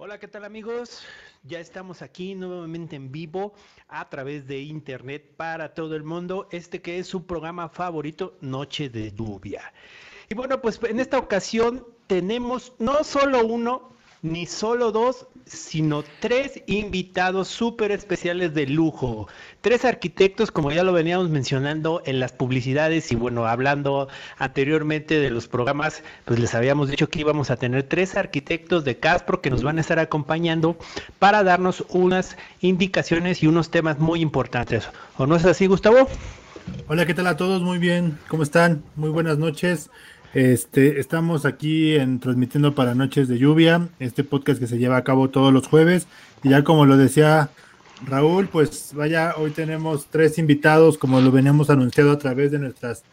Hola, ¿qué tal amigos? Ya estamos aquí nuevamente en vivo a través de internet para todo el mundo, este que es su programa favorito, Noche de Lluvia. Y bueno, pues en esta ocasión tenemos no solo uno, ni solo dos, sino tres invitados súper especiales de lujo. Tres arquitectos, como ya lo veníamos mencionando en las publicidades y bueno, hablando anteriormente de los programas, pues les habíamos dicho que íbamos a tener tres arquitectos de Caspro que nos van a estar acompañando para darnos unas indicaciones y unos temas muy importantes. ¿O no es así, Gustavo? Hola, ¿qué tal a todos? Muy bien, ¿cómo están? Muy buenas noches. Este, estamos aquí en transmitiendo para Noches de Lluvia, este podcast que se lleva a cabo todos los jueves. Y ya como lo decía Raúl, pues vaya, hoy tenemos tres invitados, como lo veníamos anunciado a través de nuestras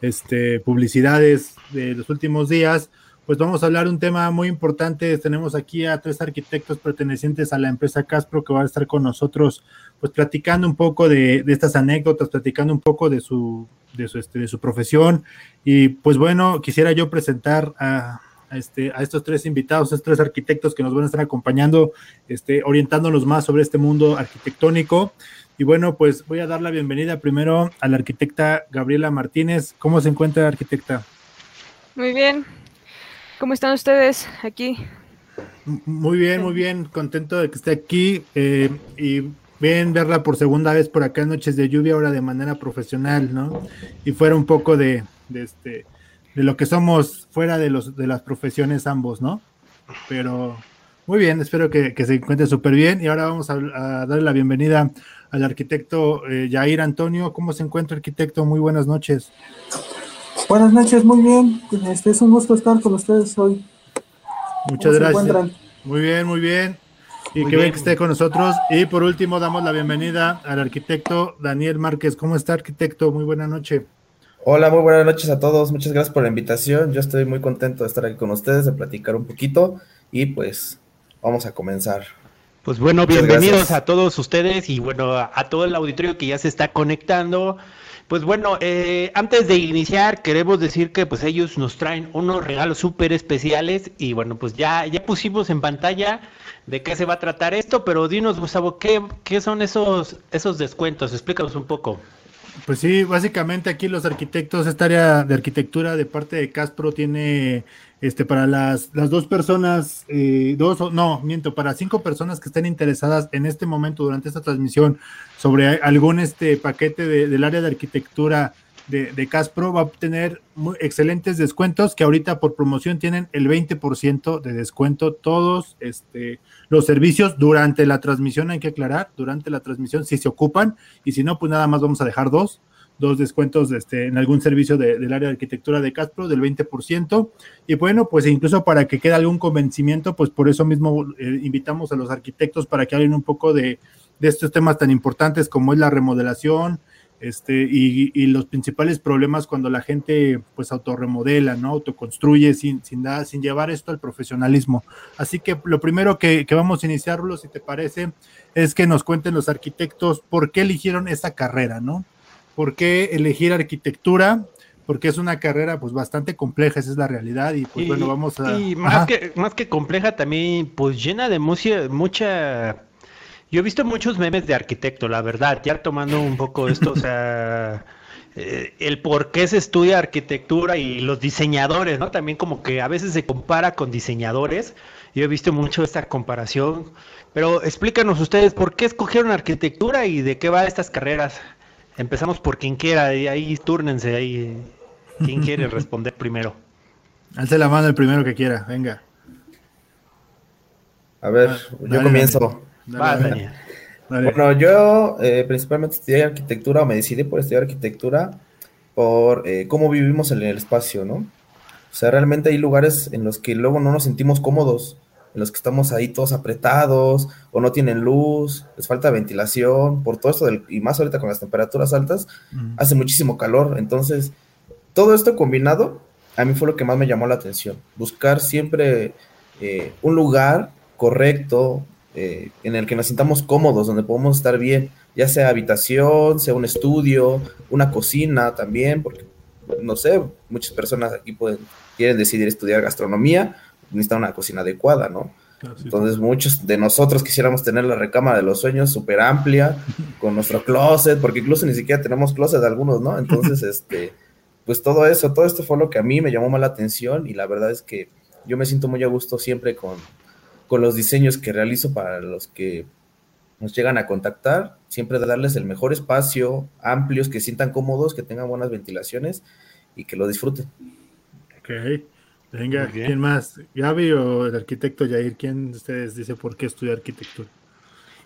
este, publicidades de los últimos días. Pues vamos a hablar de un tema muy importante. Tenemos aquí a tres arquitectos pertenecientes a la empresa Caspro que van a estar con nosotros, pues platicando un poco de, de estas anécdotas, platicando un poco de su de su, este, de su profesión. Y pues bueno, quisiera yo presentar a, este, a estos tres invitados, estos tres arquitectos que nos van a estar acompañando, este, orientándonos más sobre este mundo arquitectónico. Y bueno, pues voy a dar la bienvenida primero a la arquitecta Gabriela Martínez. ¿Cómo se encuentra, arquitecta? Muy bien. ¿Cómo están ustedes aquí? Muy bien, muy bien. Contento de que esté aquí. Eh, y bien verla por segunda vez por acá en Noches de Lluvia, ahora de manera profesional, ¿no? Y fuera un poco de, este de lo que somos fuera de los de las profesiones ambos, ¿no? Pero muy bien, espero que, se encuentre súper bien. Y ahora vamos a, darle la bienvenida al arquitecto eh, Jair Antonio. ¿Cómo se encuentra, arquitecto? Muy buenas noches. Buenas noches, muy bien. Este es un gusto estar con ustedes hoy. Muchas gracias. Muy bien, muy bien y que bien que esté con nosotros. Y por último, damos la bienvenida al arquitecto Daniel Márquez. ¿Cómo está, arquitecto? Muy buena noche. Hola, muy buenas noches a todos. Muchas gracias por la invitación. Yo estoy muy contento de estar aquí con ustedes, de platicar un poquito y pues vamos a comenzar. Pues bueno, bienvenidos a todos ustedes y bueno, a, a, todo el auditorio que ya se está conectando. Pues bueno, eh, antes de iniciar, queremos decir que pues ellos nos traen unos regalos súper especiales y bueno, pues ya, ya pusimos en pantalla de qué se va a tratar esto, pero dinos, Gustavo, ¿qué, qué son esos, esos descuentos? Explícanos un poco. Pues sí, básicamente aquí los arquitectos, esta área de arquitectura de parte de Caspro tiene este para las, las dos personas, eh, dos, no, miento, para cinco personas que estén interesadas en este momento durante esta transmisión sobre algún este paquete del área de arquitectura de, de, Caspro va a obtener muy excelentes descuentos que ahorita por promoción tienen el 20% de descuento todos este, los servicios durante la transmisión, hay que aclarar, durante la transmisión si se ocupan y si no, pues nada más vamos a dejar dos, dos descuentos este, en algún servicio del área de arquitectura de Caspro del 20%. Y bueno, pues incluso para que quede algún convencimiento, pues por eso mismo eh, invitamos a los arquitectos para que hablen un poco de, de estos temas tan importantes como es la remodelación, este, y, y, los principales problemas cuando la gente pues autorremodela, ¿no? Autoconstruye sin, sin, nada, sin llevar esto al profesionalismo. Así que lo primero que, que, vamos a iniciarlo, si te parece, es que nos cuenten los arquitectos por qué eligieron esa carrera, ¿no? ¿Por qué elegir arquitectura? Porque es una carrera pues bastante compleja, esa es la realidad y pues bueno, vamos a... Y más que, más que compleja también pues llena de mucha, mucha yo he visto muchos memes de arquitecto, la verdad, ya tomando un poco esto, o sea, eh, el por qué se estudia arquitectura y los diseñadores, ¿no? También como que a veces se compara con diseñadores. Yo he visto mucho esta comparación, pero explícanos ustedes por qué escogieron arquitectura y de qué va estas carreras. Empezamos por quien quiera, y ahí túrnense, ahí, quien quiere responder primero. Alce la mano el primero que quiera, venga. A ver, yo comienzo. Bueno, yo eh, principalmente estudié arquitectura o me decidí por estudiar arquitectura por eh, cómo vivimos en el espacio, ¿no? O sea, realmente hay lugares en los que luego no nos sentimos cómodos, en los que estamos ahí todos apretados o no tienen luz, les falta ventilación, por todo esto, del, y más ahorita con las temperaturas altas, hace muchísimo calor. Entonces, todo esto combinado, a mí fue lo que más me llamó la atención, buscar siempre eh, un lugar correcto, eh, en el que nos sintamos cómodos, donde podemos estar bien, ya sea habitación, sea un estudio, una cocina también, porque no sé, muchas personas aquí pueden, quieren decidir estudiar gastronomía, necesitan una cocina adecuada, ¿no? Entonces muchos de nosotros quisiéramos tener la recámara de los sueños súper amplia, con nuestro closet, porque incluso ni siquiera tenemos closet algunos, ¿no? Entonces, este, pues todo eso, todo esto fue lo que a mí me llamó más la atención y la verdad es que yo me siento muy a gusto siempre con, con los diseños que realizo para los que nos llegan a contactar, siempre de darles el mejor espacio, amplios, que sientan cómodos, que tengan buenas ventilaciones y que lo disfruten. Ok, venga, ¿quién más? ¿Gaby o el arquitecto Jair? ¿Quién de ustedes dice por qué estudiar arquitectura?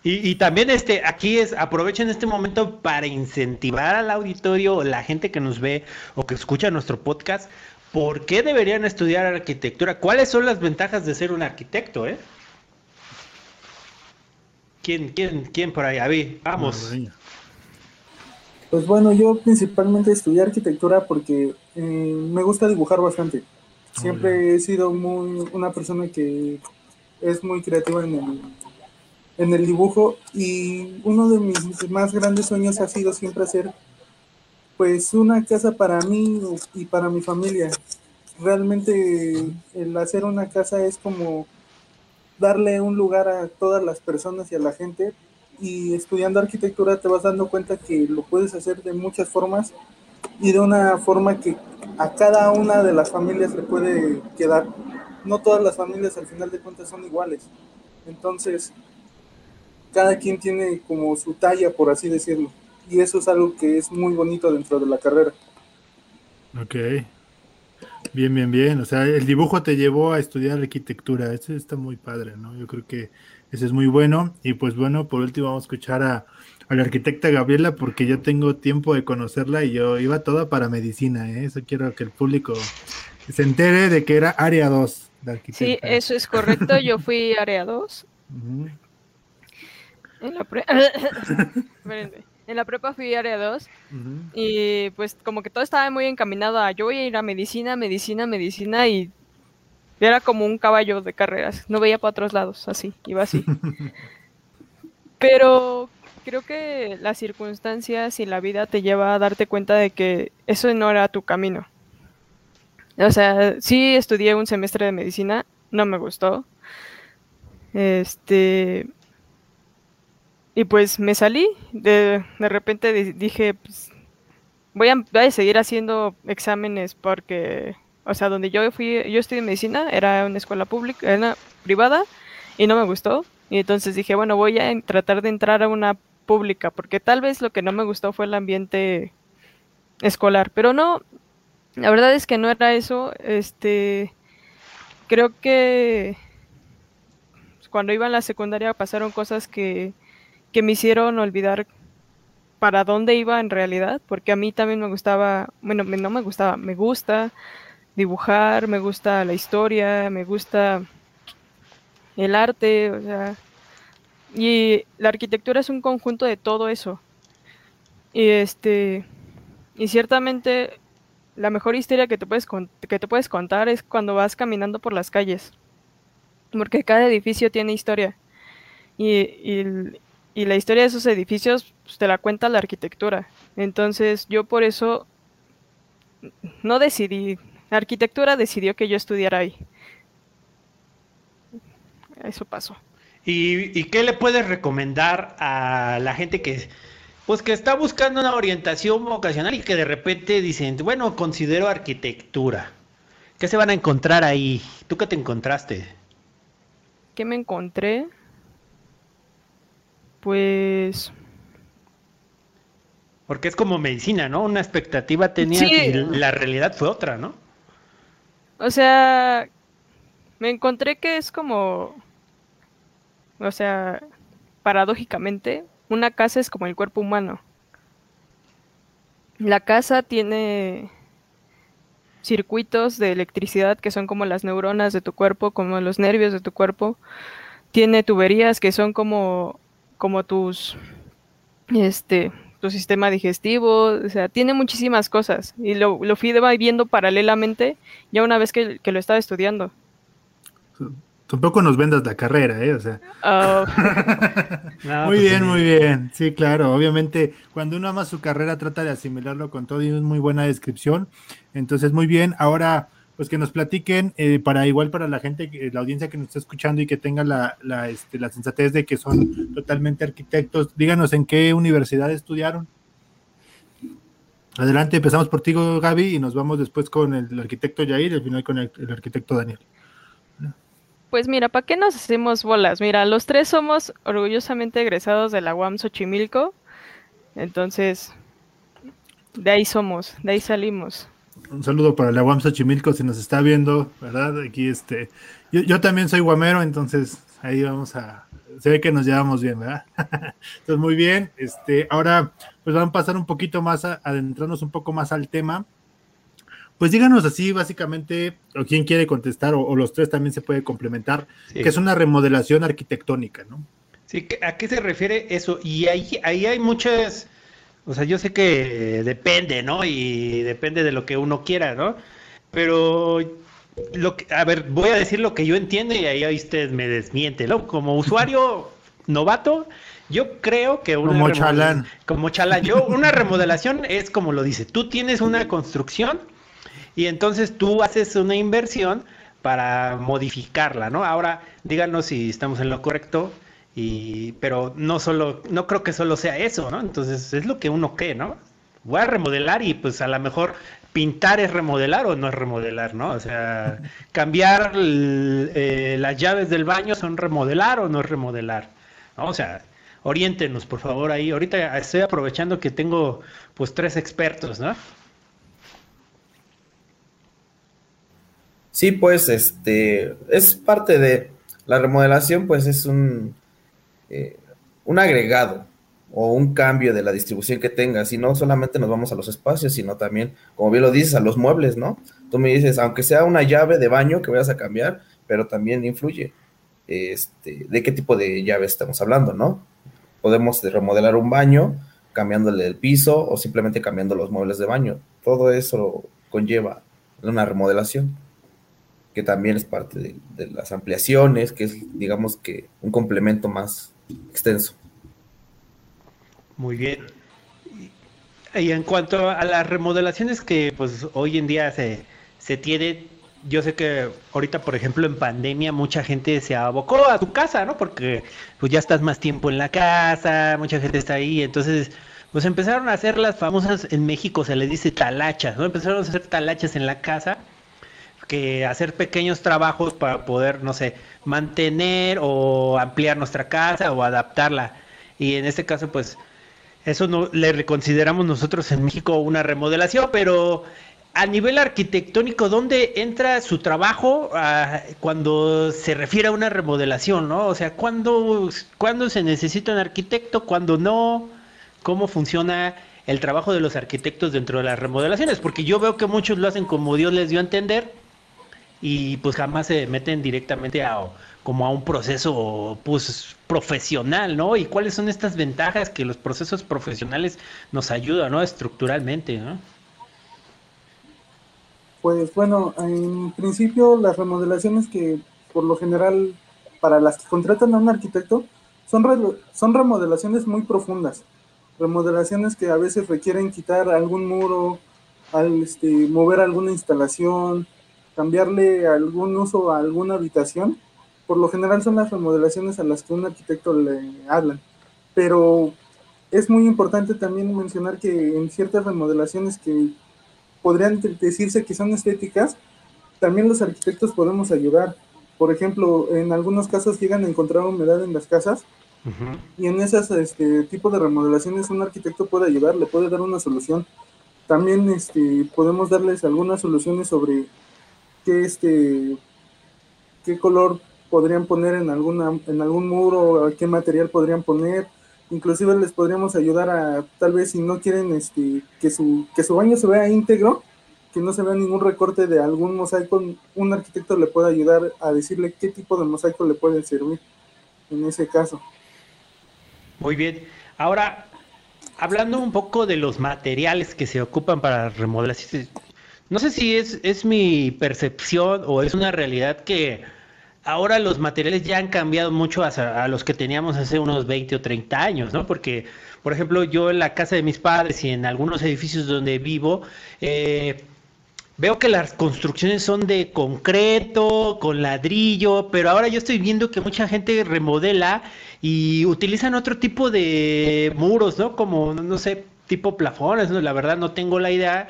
Y, también este, aquí es, aprovechen este momento para incentivar al auditorio, la gente que nos ve o que escucha nuestro podcast, ¿por qué deberían estudiar arquitectura? ¿Cuáles son las ventajas de ser un arquitecto, eh? ¿Quién, quién, quién por ahí? A ver, vamos. Pues bueno, yo principalmente estudié arquitectura porque eh, me gusta dibujar bastante. Siempre he sido muy una persona que es muy creativa en el, en el dibujo y uno de mis más grandes sueños ha sido siempre hacer pues una casa para mí y para mi familia. Realmente el hacer una casa es como darle un lugar a todas las personas y a la gente. Y estudiando arquitectura te vas dando cuenta que lo puedes hacer de muchas formas y de una forma que a cada una de las familias le puede quedar. No todas las familias al final de cuentas son iguales. Entonces, cada quien tiene como su talla, por así decirlo. Y eso es algo que es muy bonito dentro de la carrera. Ok. Bien, bien, bien. O sea, el dibujo te llevó a estudiar arquitectura. Eso está muy padre, ¿no? Yo creo que ese es muy bueno. Y pues bueno, por último vamos a escuchar a, la arquitecta Gabriela porque yo tengo tiempo de conocerla y yo iba toda para medicina, ¿eh? Eso quiero que el público se entere de que era área 2 de arquitecta. Sí, eso es correcto. Yo fui área 2. En la pre... En la prepa fui área 2 y pues como que todo estaba muy encaminado a yo voy a ir a medicina, medicina, medicina y era como un caballo de carreras, no veía para otros lados, así, iba así. Pero creo que las circunstancias y la vida te lleva a darte cuenta de que eso no era tu camino. O sea, sí estudié un semestre de medicina, no me gustó. Este, y pues me salí, de, de repente dije, pues, voy, a, voy a seguir haciendo exámenes porque, o sea, donde yo fui, yo estudié medicina, era una escuela pública, era privada, y no me gustó. Y entonces dije, bueno, voy a tratar de entrar a una pública, porque tal vez lo que no me gustó fue el ambiente escolar, pero no, la verdad es que no era eso, este, creo que cuando iba en la secundaria pasaron cosas que que me hicieron olvidar para dónde iba en realidad, porque a mí también me gustaba, bueno, no me gustaba, me gusta dibujar, me gusta la historia, me gusta el arte, o sea, y la arquitectura es un conjunto de todo eso. Y este, y ciertamente la mejor historia que te puedes que te puedes contar es cuando vas caminando por las calles, porque cada edificio tiene historia. Y, y la historia de esos edificios pues, te la cuenta la arquitectura. Entonces yo por eso no decidí, la arquitectura decidió que yo estudiara ahí. Eso pasó. ¿Y, qué le puedes recomendar a la gente que, pues que está buscando una orientación vocacional y que de repente dicen, bueno, considero arquitectura? ¿Qué se van a encontrar ahí? ¿Tú qué te encontraste? ¿Qué me encontré? Pues... Porque es como medicina, ¿no? Una expectativa tenía y la realidad fue otra, ¿no? O sea, me encontré que es como, o sea, paradójicamente, una casa es como el cuerpo humano. La casa tiene circuitos de electricidad que son como las neuronas de tu cuerpo, como los nervios de tu cuerpo. Tiene tuberías que son como como tus, este, tu sistema digestivo, o sea, tiene muchísimas cosas y lo, lo fui viendo paralelamente ya una vez que, lo estaba estudiando. Tampoco nos vendas la carrera, ¿eh? O sea. Oh. muy pues bien, muy bien. Sí, claro. Obviamente, cuando uno ama su carrera, trata de asimilarlo con todo y es muy buena descripción. Entonces, muy bien. Ahora, pues que nos platiquen eh, para igual para la gente, la audiencia que nos está escuchando y que tenga la, la, este, la sensatez de que son totalmente arquitectos. Díganos en qué universidad estudiaron. Adelante, empezamos por ti, Gaby, y nos vamos después con el, arquitecto Yair y al final con el, arquitecto Daniel. Pues mira, ¿para qué nos hacemos bolas? Mira, los tres somos orgullosamente egresados de la UAM Xochimilco, entonces de ahí somos, de ahí salimos. Un saludo para la UAM Xochimilco si nos está viendo, ¿verdad? Aquí este, yo, también soy guamero, entonces ahí vamos a, se ve que nos llevamos bien, ¿verdad? entonces muy bien, este, ahora pues vamos a pasar un poquito más, a, adentrarnos un poco más al tema. Pues díganos así, básicamente, o quién quiere contestar, o, los tres también se puede complementar, que es una remodelación arquitectónica, ¿no? Sí, ¿a qué se refiere eso? Y ahí, ahí hay muchas, o sea, yo sé que depende, ¿no? Y depende de lo que uno quiera, ¿no? Pero lo que, a ver, voy a decir lo que yo entiendo y ahí usted me desmiente, ¿no? Como usuario novato, yo creo que una como chalán. Como chalán. Yo, una remodelación es como lo dice, tú tienes una construcción y entonces tú haces una inversión para modificarla, ¿no? Ahora, díganos si estamos en lo correcto, y, pero no solo, no creo que solo sea eso, ¿no? Entonces es lo que uno cree, ¿no? Voy a remodelar y pues a lo mejor pintar es remodelar o no es remodelar, ¿no? O sea, cambiar eh, las llaves del baño son remodelar o no es remodelar, ¿no? O sea, oriéntenos por favor ahí. Ahorita estoy aprovechando que tengo pues tres expertos, ¿no? Sí, pues este es parte de la remodelación, pues es un, eh, un agregado o un cambio de la distribución que tengas. Y no solamente nos vamos a los espacios, sino también, como bien lo dices, a los muebles, ¿no? Tú me dices, aunque sea una llave de baño que vayas a cambiar, pero también influye este, de qué tipo de llave estamos hablando, ¿no? Podemos remodelar un baño cambiándole el piso o simplemente cambiando los muebles de baño. Todo eso conlleva una remodelación que también es parte de, las ampliaciones, que es, digamos que, un complemento más extenso. Muy bien. Y en cuanto a las remodelaciones que pues hoy en día se, se tiene, yo sé que ahorita, por ejemplo, en pandemia mucha gente se abocó a su casa, ¿no? Porque pues ya estás más tiempo en la casa, mucha gente está ahí, entonces pues empezaron a hacer las famosas, en México se le dice talachas, ¿no? Empezaron a hacer talachas en la casa que hacer pequeños trabajos para poder, no sé, mantener o ampliar nuestra casa o adaptarla. Y en este caso, pues, eso no le consideramos nosotros en México una remodelación, pero a nivel arquitectónico, ¿dónde entra su trabajo ah, cuando se refiere a una remodelación, no? O sea, ¿cuándo, ¿cuándo se necesita un arquitecto? ¿Cuándo no? ¿Cómo funciona el trabajo de los arquitectos dentro de las remodelaciones? Porque yo veo que muchos lo hacen como Dios les dio a entender, y pues jamás se meten directamente a como a un proceso pues profesional, ¿no? Y cuáles son estas ventajas que los procesos profesionales nos ayudan, ¿no? Estructuralmente, ¿no? Pues bueno, en principio las remodelaciones que por lo general para las que contratan a un arquitecto son, son remodelaciones muy profundas, remodelaciones que a veces requieren quitar algún muro, al, este, mover alguna instalación, cambiarle algún uso a alguna habitación, por lo general son las remodelaciones a las que un arquitecto le hablan. Pero es muy importante también mencionar que en ciertas remodelaciones que podrían decirse que son estéticas, también los arquitectos podemos ayudar. Por ejemplo, en algunos casos llegan a encontrar humedad en las casas y en esas este, tipo de remodelaciones un arquitecto puede ayudar, le puede dar una solución. También este, podemos darles algunas soluciones sobre qué este qué color podrían poner en alguna en algún muro, qué material podrían poner. Inclusive les podríamos ayudar a tal vez si no quieren este que su que su baño se vea íntegro, que no se vea ningún recorte de algún mosaico, un arquitecto le puede ayudar a decirle qué tipo de mosaico le puede servir en ese caso. Muy bien. Ahora, hablando un poco de los materiales que se ocupan para remodelar, no sé si es, es mi percepción o es una realidad que ahora los materiales ya han cambiado mucho a, los que teníamos hace unos 20 o 30 años, ¿no? Porque, por ejemplo, yo en la casa de mis padres y en algunos edificios donde vivo, eh, veo que las construcciones son de concreto, con ladrillo, pero ahora yo estoy viendo que mucha gente remodela y utilizan otro tipo de muros, ¿no? Como, no sé, tipo plafones, ¿no? La verdad no tengo la idea,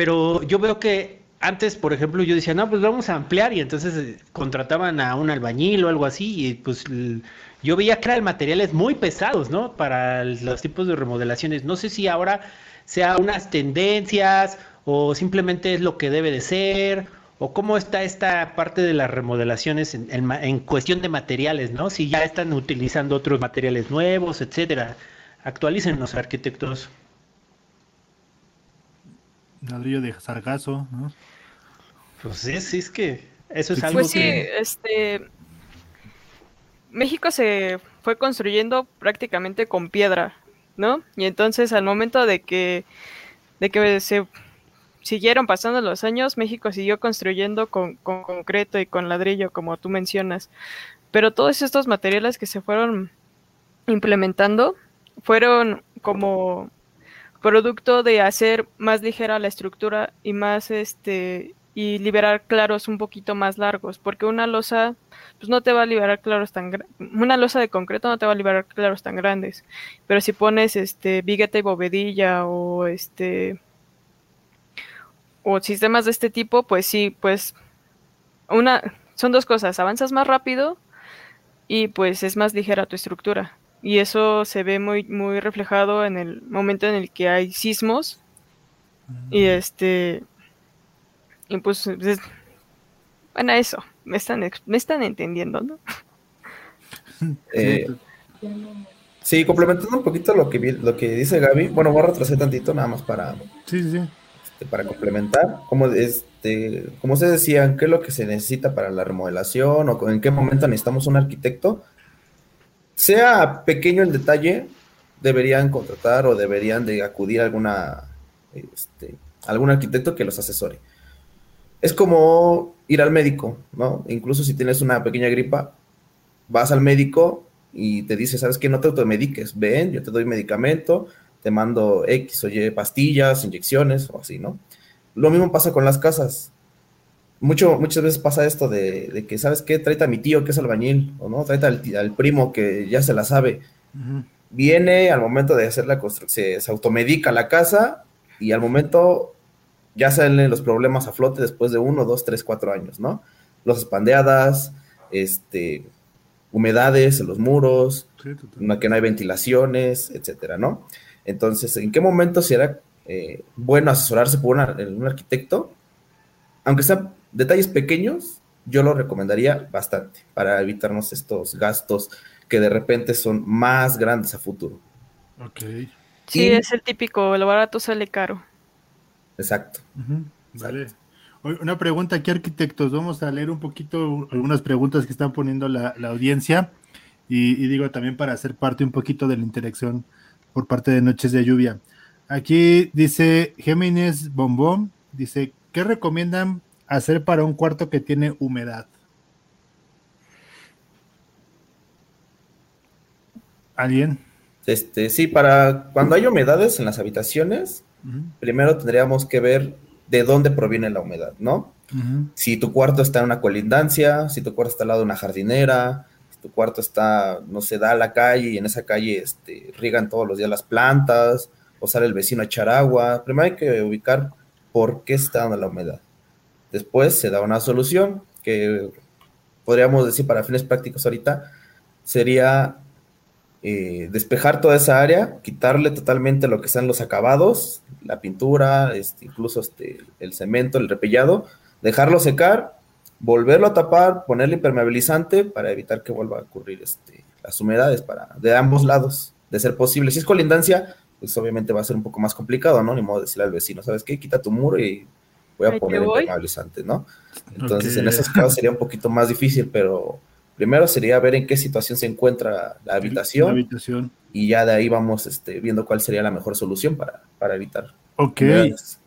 pero yo veo que antes, por ejemplo, yo decía, no, pues vamos a ampliar y entonces eh, contrataban a un albañil o algo así y pues yo veía que eran materiales muy pesados, ¿no? Para los tipos de remodelaciones. No sé si ahora sea unas tendencias o simplemente es lo que debe de ser, o cómo está esta parte de las remodelaciones en, cuestión de materiales, ¿no? Si ya están utilizando otros materiales nuevos, etcétera. Actualicen los arquitectos. Ladrillo de sargazo, ¿no? Pues sí, sí, es que eso es pues algo sí, este... México se fue construyendo prácticamente con piedra, ¿no? Y entonces al momento de que, de que se siguieron pasando los años, México siguió construyendo con, concreto y con ladrillo, como tú mencionas. Pero todos estos materiales que se fueron implementando fueron como producto de hacer más ligera la estructura y más este y liberar claros un poquito más largos, porque una losa pues no te va a liberar claros tan una losa de concreto no te va a liberar claros tan grandes, pero si pones este bigueta y bovedilla o este o sistemas de este tipo, pues sí, pues una son dos cosas, avanzas más rápido y pues es más ligera tu estructura. Y eso se ve muy muy reflejado en el momento en el que hay sismos. Y este y pues bueno, eso, me están me están entendiendo, ¿no? Eh, sí, complementando un poquito lo que lo que dice Gaby, bueno, voy a retrasar tantito nada más para Sí, sí este, para complementar, como, este, como ustedes decían, qué es lo que se necesita para la remodelación o en qué momento necesitamos un arquitecto, sea pequeño el detalle, deberían contratar o deberían de acudir a alguna, este, algún arquitecto que los asesore. Es como ir al médico, ¿no? Incluso si tienes una pequeña gripa, vas al médico y te dice, ¿sabes qué? No te automediques, ven, yo te doy medicamento, te mando X o Y pastillas, inyecciones o así, ¿no? Lo mismo pasa con las casas. Mucho, muchas veces pasa esto de, que, ¿sabes qué? Tráete a mi tío que es albañil, o no, tráete al, primo que ya se la sabe. Viene al momento de hacer la construcción, se, automedica la casa y al momento ya salen los problemas a flote después de uno, dos, tres, cuatro años, ¿no? Los espandeadas, este, humedades en los muros, que no hay ventilaciones, etcétera, ¿no? Entonces, ¿en qué momento será eh, bueno asesorarse por un arquitecto? Aunque sean detalles pequeños, yo lo recomendaría bastante para evitarnos estos gastos que de repente son más grandes a futuro. Ok. Sí, es el típico, lo barato sale caro. Exacto. Vale. Una pregunta aquí, arquitectos. Vamos a leer un poquito algunas preguntas que están poniendo la, audiencia y, digo también para hacer parte un poquito de la interacción por parte de Noches de Lluvia. Aquí dice Géminis Bombón, dice, ¿qué recomiendan hacer para un cuarto que tiene humedad? ¿Alguien? Este, sí, para cuando hay humedades en las habitaciones, primero tendríamos que ver de dónde proviene la humedad, ¿no? Si tu cuarto está en una colindancia, si tu cuarto está al lado de una jardinera, tu cuarto está, no se da a la calle y en esa calle este, riegan todos los días las plantas o sale el vecino a echar agua. Primero hay que ubicar por qué está dando la humedad. Después se da una solución que podríamos decir para fines prácticos ahorita, sería eh, despejar toda esa área, quitarle totalmente lo que sean los acabados, la pintura, este, incluso este, el cemento, el repellado, dejarlo secar volverlo a tapar, ponerle impermeabilizante para evitar que vuelva a ocurrir este, las humedades para, de ambos lados, de ser posible. Si es colindancia, pues obviamente va a ser un poco más complicado, ¿no? Ni modo de decirle al vecino, ¿sabes qué? Quita tu muro y voy a poner impermeabilizante, ¿no? Entonces, en esos casos sería un poquito más difícil, pero primero sería ver en qué situación se encuentra la habitación, habitación. y ya de ahí vamos este, viendo cuál sería la mejor solución para, para evitar. Ok.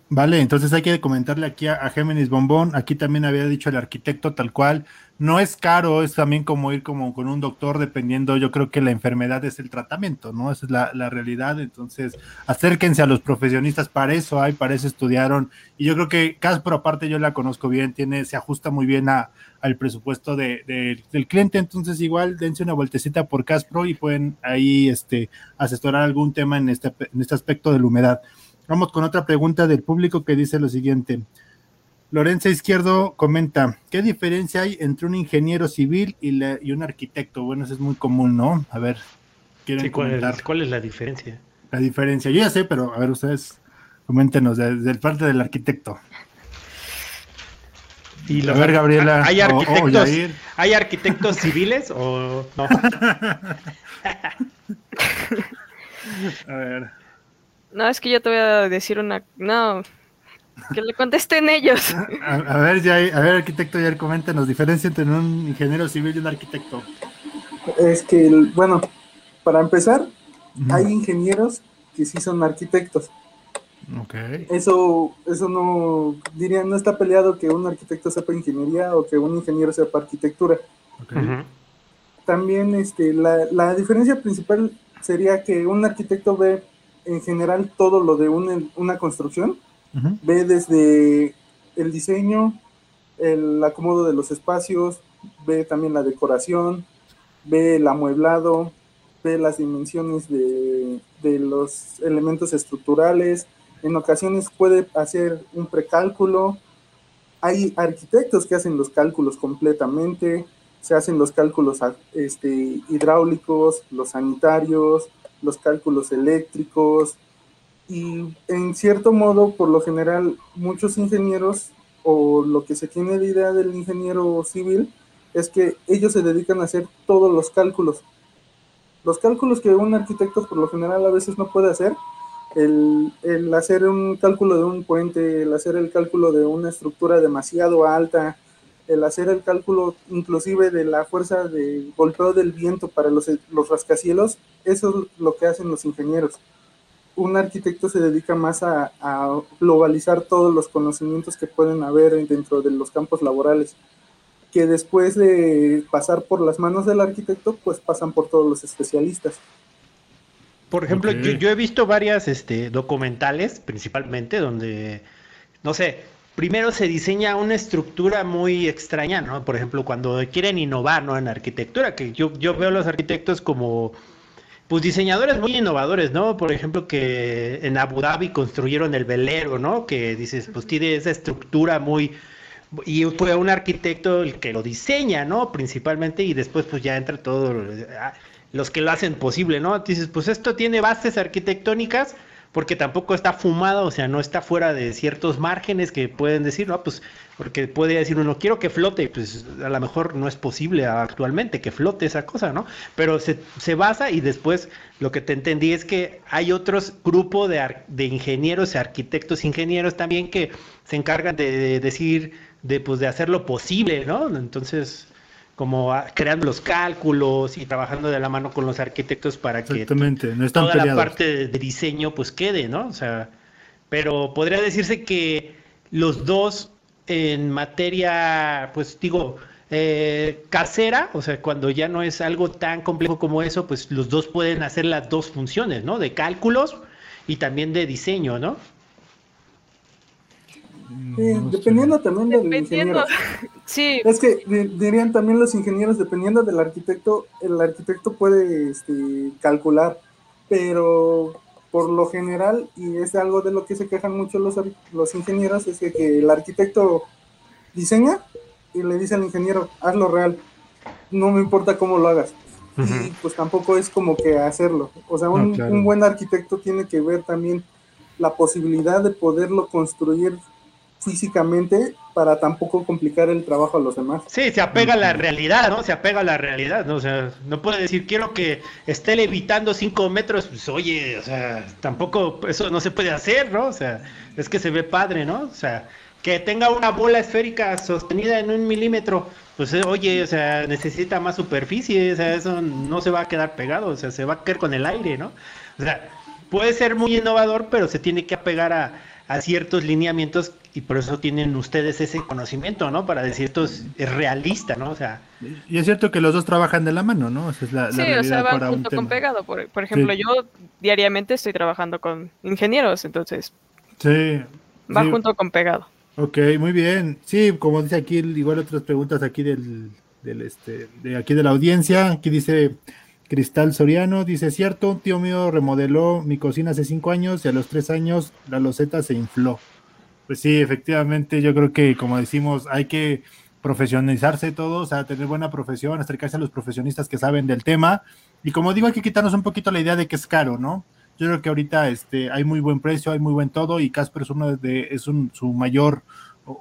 Vale, entonces hay que comentarle aquí a, Géminis Bombón, aquí también había dicho el arquitecto tal cual, no es caro, es también como ir como con un doctor dependiendo, yo creo que la enfermedad es el tratamiento, ¿no? Esa es la, realidad, entonces acérquense a los profesionistas, para eso hay, para eso estudiaron, y yo creo que Caspro aparte yo la conozco bien, tiene, se ajusta muy bien a, al presupuesto de, del cliente, entonces igual dense una vueltecita por Caspro y pueden ahí este, asesorar algún tema en este, en este aspecto de la humedad. Vamos con otra pregunta del público que dice lo siguiente. Lorenza Izquierdo comenta, ¿qué diferencia hay entre un ingeniero civil y, un arquitecto? Bueno, eso es muy común, ¿no? A ver, ¿quieren comentar? ¿cuál es, la diferencia? La diferencia, yo ya sé, pero a ver, ustedes coméntenos desde el parte del arquitecto. Y a ver, Gabriela. ¿Hay arquitectos, ¿hay arquitectos civiles o no? a ver. No, es que yo te voy a decir una. No, que le contesten ellos. A, ver, ya, a ver, arquitecto, ya coméntanos, diferencia entre un ingeniero civil y un arquitecto. Es que, bueno, para empezar, hay ingenieros que sí son arquitectos. Okay. Eso, eso no, diría, no está peleado que un arquitecto sepa ingeniería o que un ingeniero sepa arquitectura. Okay. También este, la, la diferencia principal sería que un arquitecto ve en general todo lo de una, construcción. Ve desde el diseño, el acomodo de los espacios, ve también la decoración, ve el amueblado, ve las dimensiones de, de los elementos estructurales. En ocasiones puede hacer un precálculo. Hay arquitectos que hacen los cálculos completamente, se hacen los cálculos este, hidráulicos, los sanitarios, los cálculos eléctricos y en cierto modo, por lo general, muchos ingenieros o lo que se tiene de idea del ingeniero civil es que ellos se dedican a hacer todos los cálculos. Los cálculos que un arquitecto por lo general a veces no puede hacer, el, el, hacer un cálculo de un puente, el hacer el cálculo de una estructura demasiado alta, el hacer el cálculo inclusive de la fuerza de golpeo del viento para los, los rascacielos, eso es lo que hacen los ingenieros. Un arquitecto se dedica más a, globalizar todos los conocimientos que pueden haber dentro de los campos laborales, que después de pasar por las manos del arquitecto, pues pasan por todos los especialistas. Por ejemplo, yo, he visto varias este, documentales, principalmente, donde, no sé, primero se diseña una estructura muy extraña, ¿no? Por ejemplo, cuando quieren innovar, ¿no? En arquitectura, que yo, yo veo a los arquitectos como, pues diseñadores muy innovadores, ¿no? Por ejemplo, que en Abu Dhabi construyeron el velero, ¿no? Que dices, pues tiene esa estructura muy... Y fue un arquitecto el que lo diseña, ¿no? Principalmente, y después pues ya entra todo, ah, los que lo hacen posible, ¿no? Dices, pues esto tiene bases arquitectónicas, porque tampoco está fumado, o sea, no está fuera de ciertos márgenes que pueden decir, no, pues, porque puede decir uno, quiero que flote, pues a lo mejor no es posible actualmente que flote esa cosa, ¿no? Pero se, se basa y después lo que te entendí es que hay otros grupos de, de ingenieros, arquitectos, ingenieros también que se encargan de, decir, de, pues, de hacer lo posible, ¿no? Entonces, como creando los cálculos y trabajando de la mano con los arquitectos para que no toda la parte de, diseño pues quede, ¿no? O sea, pero podría decirse que los dos en materia, pues digo, eh, casera, o sea, cuando ya no es algo tan complejo como eso, pues los dos pueden hacer las dos funciones, ¿no? De cálculos y también de diseño, ¿no? Dependiendo también del ingeniero. Sí. Es que dirían también los ingenieros, dependiendo del arquitecto, el arquitecto puede este, calcular, pero por lo general, y es algo de lo que se quejan mucho los, los ingenieros, es que, el arquitecto diseña y le dice al ingeniero, hazlo real, no me importa cómo lo hagas. Y pues tampoco es como que hacerlo. O sea, un, un buen arquitecto tiene que ver también la posibilidad de poderlo construir físicamente para tampoco complicar el trabajo a los demás. Sí, se apega a la realidad, ¿no? Se apega a la realidad, ¿no? O sea, no puede decir, quiero que esté levitando cinco metros, pues oye, o sea, tampoco eso no se puede hacer, ¿no? O sea, es que se ve padre, ¿no? O sea, que tenga una bola esférica sostenida en un milímetro, pues oye, o sea, necesita más superficie, o sea, eso no se va a quedar pegado, o sea, se va a caer con el aire, ¿no? O sea, puede ser muy innovador, pero se tiene que apegar a a ciertos lineamientos y por eso tienen ustedes ese conocimiento, ¿no? Para decir esto es, realista, ¿no? O sea... Y es cierto que los dos trabajan de la mano, ¿no? Esa es la, sí, o sea, van junto con pegado. Por, ejemplo, yo diariamente estoy trabajando con ingenieros, entonces... Sí. Va junto con pegado. Ok, muy bien. Sí, como dice aquí, igual otras preguntas aquí del, del este, de aquí de la audiencia. Aquí dice Cristal Soriano, dice, cierto, un tío mío remodeló mi cocina hace cinco años y a los tres años la loseta se infló. Pues sí, efectivamente, yo creo que, como decimos, hay que profesionalizarse todos, o sea, tener buena profesión, acercarse a los profesionistas que saben del tema. Y como digo, hay que quitarnos un poquito la idea de que es caro, ¿no? Yo creo que ahorita este, hay muy buen precio, hay muy buen todo y Casper es uno de, es un, su mayor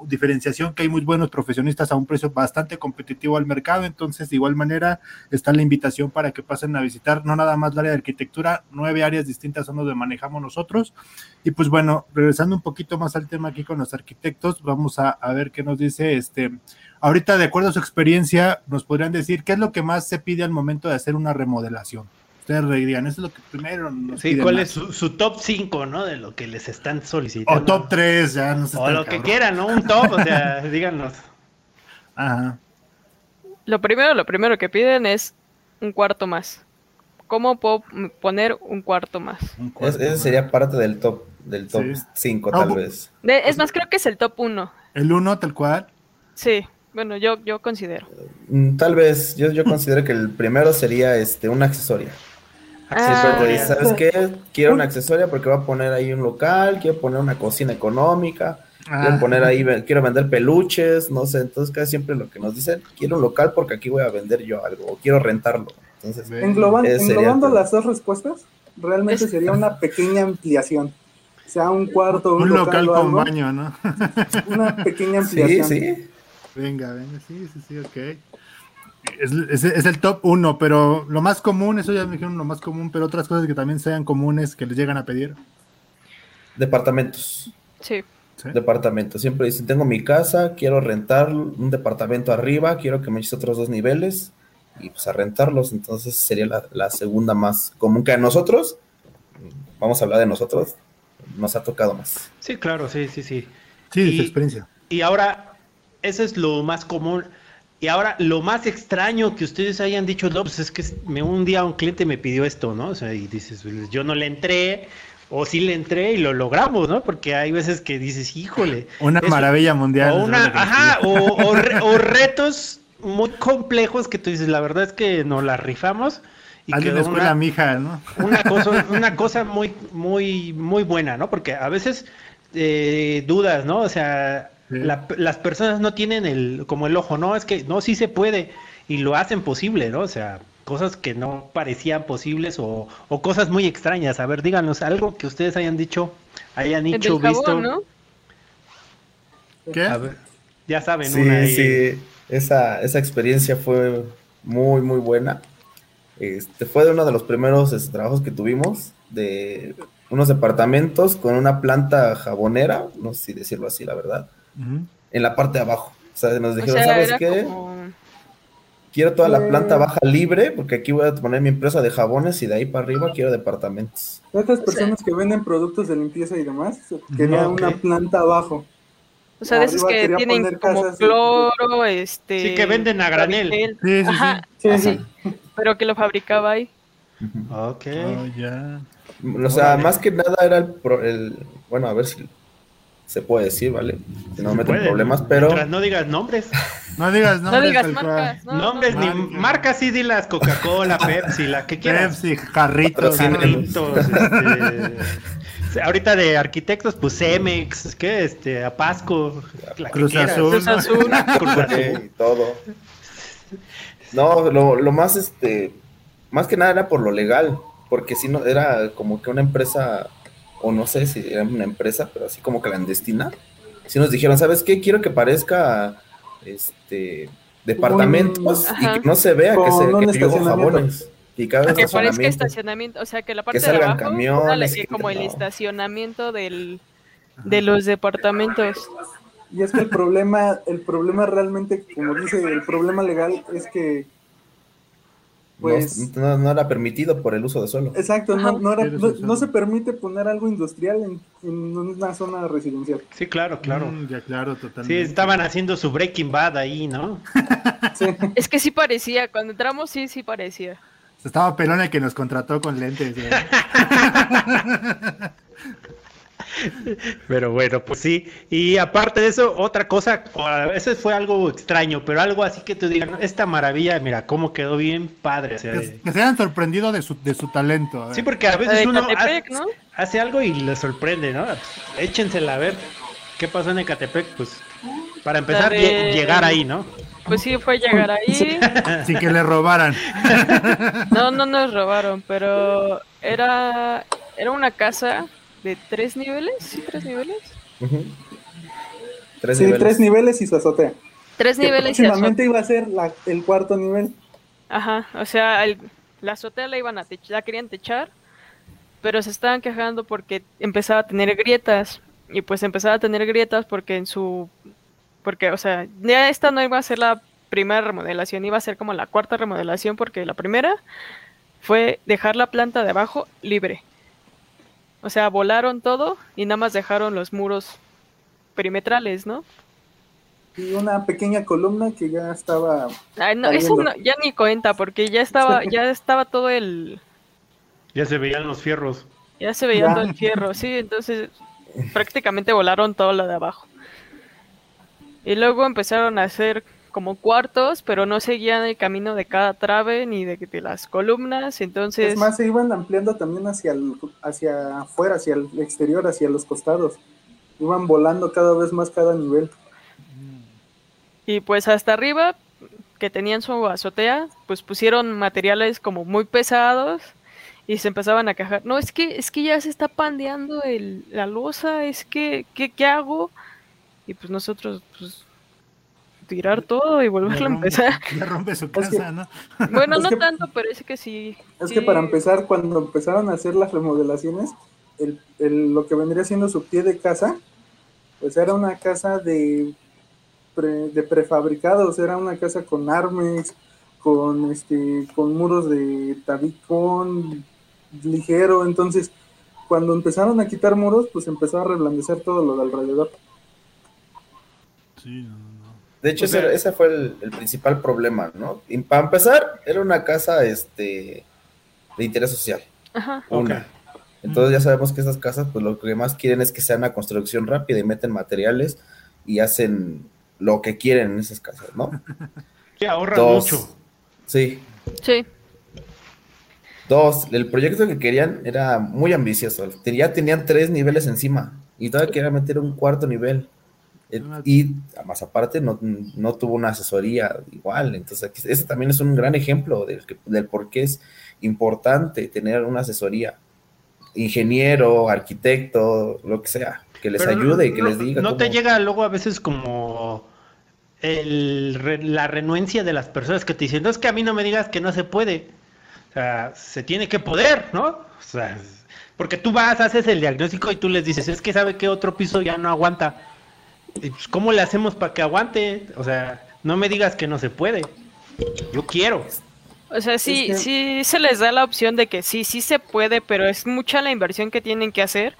diferenciación que hay muy buenos profesionistas a un precio bastante competitivo al mercado, entonces de igual manera está la invitación para que pasen a visitar no nada más la área de arquitectura, nueve áreas distintas son donde manejamos nosotros y pues bueno, regresando un poquito más al tema aquí con los arquitectos, vamos a, a ver qué nos dice este, ahorita de acuerdo a su experiencia, nos podrían decir qué es lo que más se pide al momento de hacer una remodelación. Ustedes reirían, eso es lo que primero nos Sí, ¿cuál es su, top 5, ¿no? De lo que les están solicitando. O top 3, ya no sé. O lo que quieran, ¿no? Un top, o sea, díganos. Ajá. Lo primero, lo primero que piden es un cuarto más. ¿Cómo puedo poner un cuarto más? ese sería parte del top del top 5, tal vez. es más, creo que es el top 1. ¿El 1 tal cual? Sí. Bueno, yo, yo considero. Mm, tal vez, yo, yo considero que el primero sería este un accesorio. Ah, ¿Sabes qué? Quiero una accesoria porque voy a poner ahí un local, quiero poner una cocina económica, quiero ah. poner ahí, quiero vender peluches, no sé, entonces casi siempre lo que nos dicen, quiero un local porque aquí voy a vender yo algo, o quiero rentarlo. Entonces, englobando las dos respuestas, realmente sería una pequeña ampliación. Sea un cuarto, un, local, con baño, ¿no? una pequeña ampliación. Sí, sí. Venga, venga, sí, sí, sí, ok. Es, el top uno, pero lo más común, eso ya me dijeron lo más común, pero otras cosas que también sean comunes que les llegan a pedir. Departamentos. Sí. Departamentos. Siempre dicen, tengo mi casa, quiero rentar un departamento arriba, quiero que me eches otros dos niveles y pues a rentarlos. Entonces sería la, segunda más común que a nosotros. Vamos a hablar de nosotros. Nos ha tocado más. Sí, claro, sí, sí, sí. Sí, y, experiencia. Y ahora eso es lo más común. Y ahora, lo más extraño que ustedes hayan dicho, no, pues es que me, un día un cliente me pidió esto, ¿no? O sea, y dices, pues, yo no le entré, o sí le entré y lo logramos, ¿no? Porque hay veces que dices, híjole. Una maravilla mundial. O una, ajá, o, retos muy complejos que tú dices, la verdad es que nos la rifamos. Y Alguien escuela una, mija, ¿no? Una cosa, una cosa muy, muy, muy buena, ¿no? Porque a veces eh, dudas, ¿no? O sea, las personas no tienen el como el ojo, no, es que no, sí se puede y lo hacen posible, ¿no? O sea, cosas que no parecían posibles o, cosas muy extrañas. A ver, díganos algo que ustedes hayan dicho, hayan dicho, visto. ¿no? ¿Qué? ya saben, sí, sí, esa, esa experiencia fue muy, muy buena. Este, fue de uno de los primeros este, trabajos que tuvimos de unos departamentos con una planta jabonera, no sé si decirlo así, la verdad en la parte de abajo. O sea, nos dijeron, ¿sabes qué? Quiero toda la planta baja libre, porque aquí voy a poner mi empresa de jabones y de ahí para arriba quiero departamentos. Estas personas que venden productos de limpieza y demás, querían una planta abajo. O sea, de esos que tienen como cloro, este... Sí, que venden a granel. Sí, sí, sí. Pero que lo fabricaba ahí. Ok. Oh, o sea, más que nada era el, el... Bueno, a ver si se puede decir, ¿vale? Que no meten problemas, pero. no digas nombres. No digas nombres. No digas marcas. nombres ni marcas, sí, di las Coca-Cola, Pepsi, la que quieras. Pepsi, jarritos. jarritos este, ahorita de arquitectos, pues Cemex, ¿qué? Este, Apasco, la Cruz, Azul, Cruz Azul. Cruz Azul. todo. No, lo, lo más, este, más que nada era por lo legal, porque si no, era como que una empresa o no sé si era una empresa, pero así como clandestina, si nos dijeron, ¿sabes qué? Quiero que parezca este departamentos y que no se vea que se que jabones. Y cada que parezca estacionamiento, o sea, que la parte de abajo camiones, como el estacionamiento del, de los departamentos. Y es que el problema, el problema realmente, como dice, el problema legal es que pues, no, era permitido por el uso de suelo. Exacto, no, no, se permite poner algo industrial en, una zona residencial. Sí, claro, claro. Mm, ya, claro, totalmente. Sí, estaban haciendo su Breaking Bad ahí, ¿no? Es que sí parecía, cuando entramos sí, sí parecía. Estaba Pelón el que nos contrató con lentes. Pero bueno, pues sí. Y aparte de eso, otra cosa, a veces fue algo extraño, pero algo así que te digan, esta maravilla, mira, cómo quedó bien padre. que, se hayan sorprendido de su, de su talento. Sí, porque a veces uno hace, algo y le sorprende, ¿no? Échensela a ver qué pasó en Ecatepec, pues para empezar, llegar ahí, ¿no? Pues sí, fue llegar ahí. Sin que le robaran. No, no nos robaron, pero era, era una casa de tres niveles, ¿sí? ¿Tres niveles? tres sí, tres niveles y su azotea. Tres niveles y azotea. iba a ser la, el cuarto nivel. Ajá, o sea, la azotea la iban a techar, la querían techar, pero se estaban quejando porque empezaba a tener grietas. Y pues empezaba a tener grietas porque en su... Porque, o sea, ya esta no iba a ser la primera remodelación, iba a ser como la cuarta remodelación porque la primera fue dejar la planta de abajo libre. O sea, volaron todo y nada más dejaron los muros perimetrales, ¿no? Y una pequeña columna que ya estaba. Ay, no, eso ya ni cuenta, porque ya estaba, ya estaba todo el. Ya se veían los fierros. Ya se veían todo el fierro, sí, entonces prácticamente volaron todo lo de abajo. Y luego empezaron a hacer como cuartos, pero no seguían el camino de cada trave ni de, las columnas, entonces... Es más, se iban ampliando también hacia, el, hacia afuera, hacia el exterior, hacia los costados. Iban volando cada vez más cada nivel. Y pues hasta arriba, que tenían su azotea, pues pusieron materiales como muy pesados y se empezaban a quejar. No, es que, es que ya se está pandeando el, la losa, es que, ¿qué, ¿qué hago? Y pues nosotros, pues tirar todo y volverlo a empezar. Ya rompe su casa, ¿no? Bueno, no tanto, pero es que sí. Es que para empezar, cuando empezaron a hacer las remodelaciones, el, el, lo que vendría siendo su pie de casa, pues era una casa de, de prefabricados, era una casa con armes, con este, con muros de tabicón ligero, entonces cuando empezaron a quitar muros, pues empezó a reblandecer todo lo de alrededor. Sí, de hecho, ese, fue el, principal problema, ¿no? Y para empezar, era una casa este, de interés social. Ajá. Una. Entonces ya sabemos que esas casas, pues lo que más quieren es que sea una construcción rápida y meten materiales y hacen lo que quieren en esas casas, ¿no? Sí, ahorran mucho. Sí. Sí. Dos, el proyecto que querían era muy ambicioso. Ya tenían tres niveles encima y todavía querían meter un cuarto nivel. Eh, y más aparte no, tuvo una asesoría igual. Entonces, ese también es un gran ejemplo del, del por qué es importante tener una asesoría. Ingeniero, arquitecto, lo que sea, que les ayude y que les diga. ¿No te llega luego a veces como el, la renuencia de las personas que te dicen, no es que a mí no me digas que no se puede? O sea, se tiene que poder, ¿no? O sea, porque tú vas, haces el diagnóstico y tú les dices, es que sabe que otro piso ya no aguanta pues, ¿Cómo le hacemos para que aguante? O sea, no me digas que no se puede. Yo quiero. O sea, sí, sí se les da la opción de que sí, sí se puede, pero es mucha la inversión que tienen que hacer.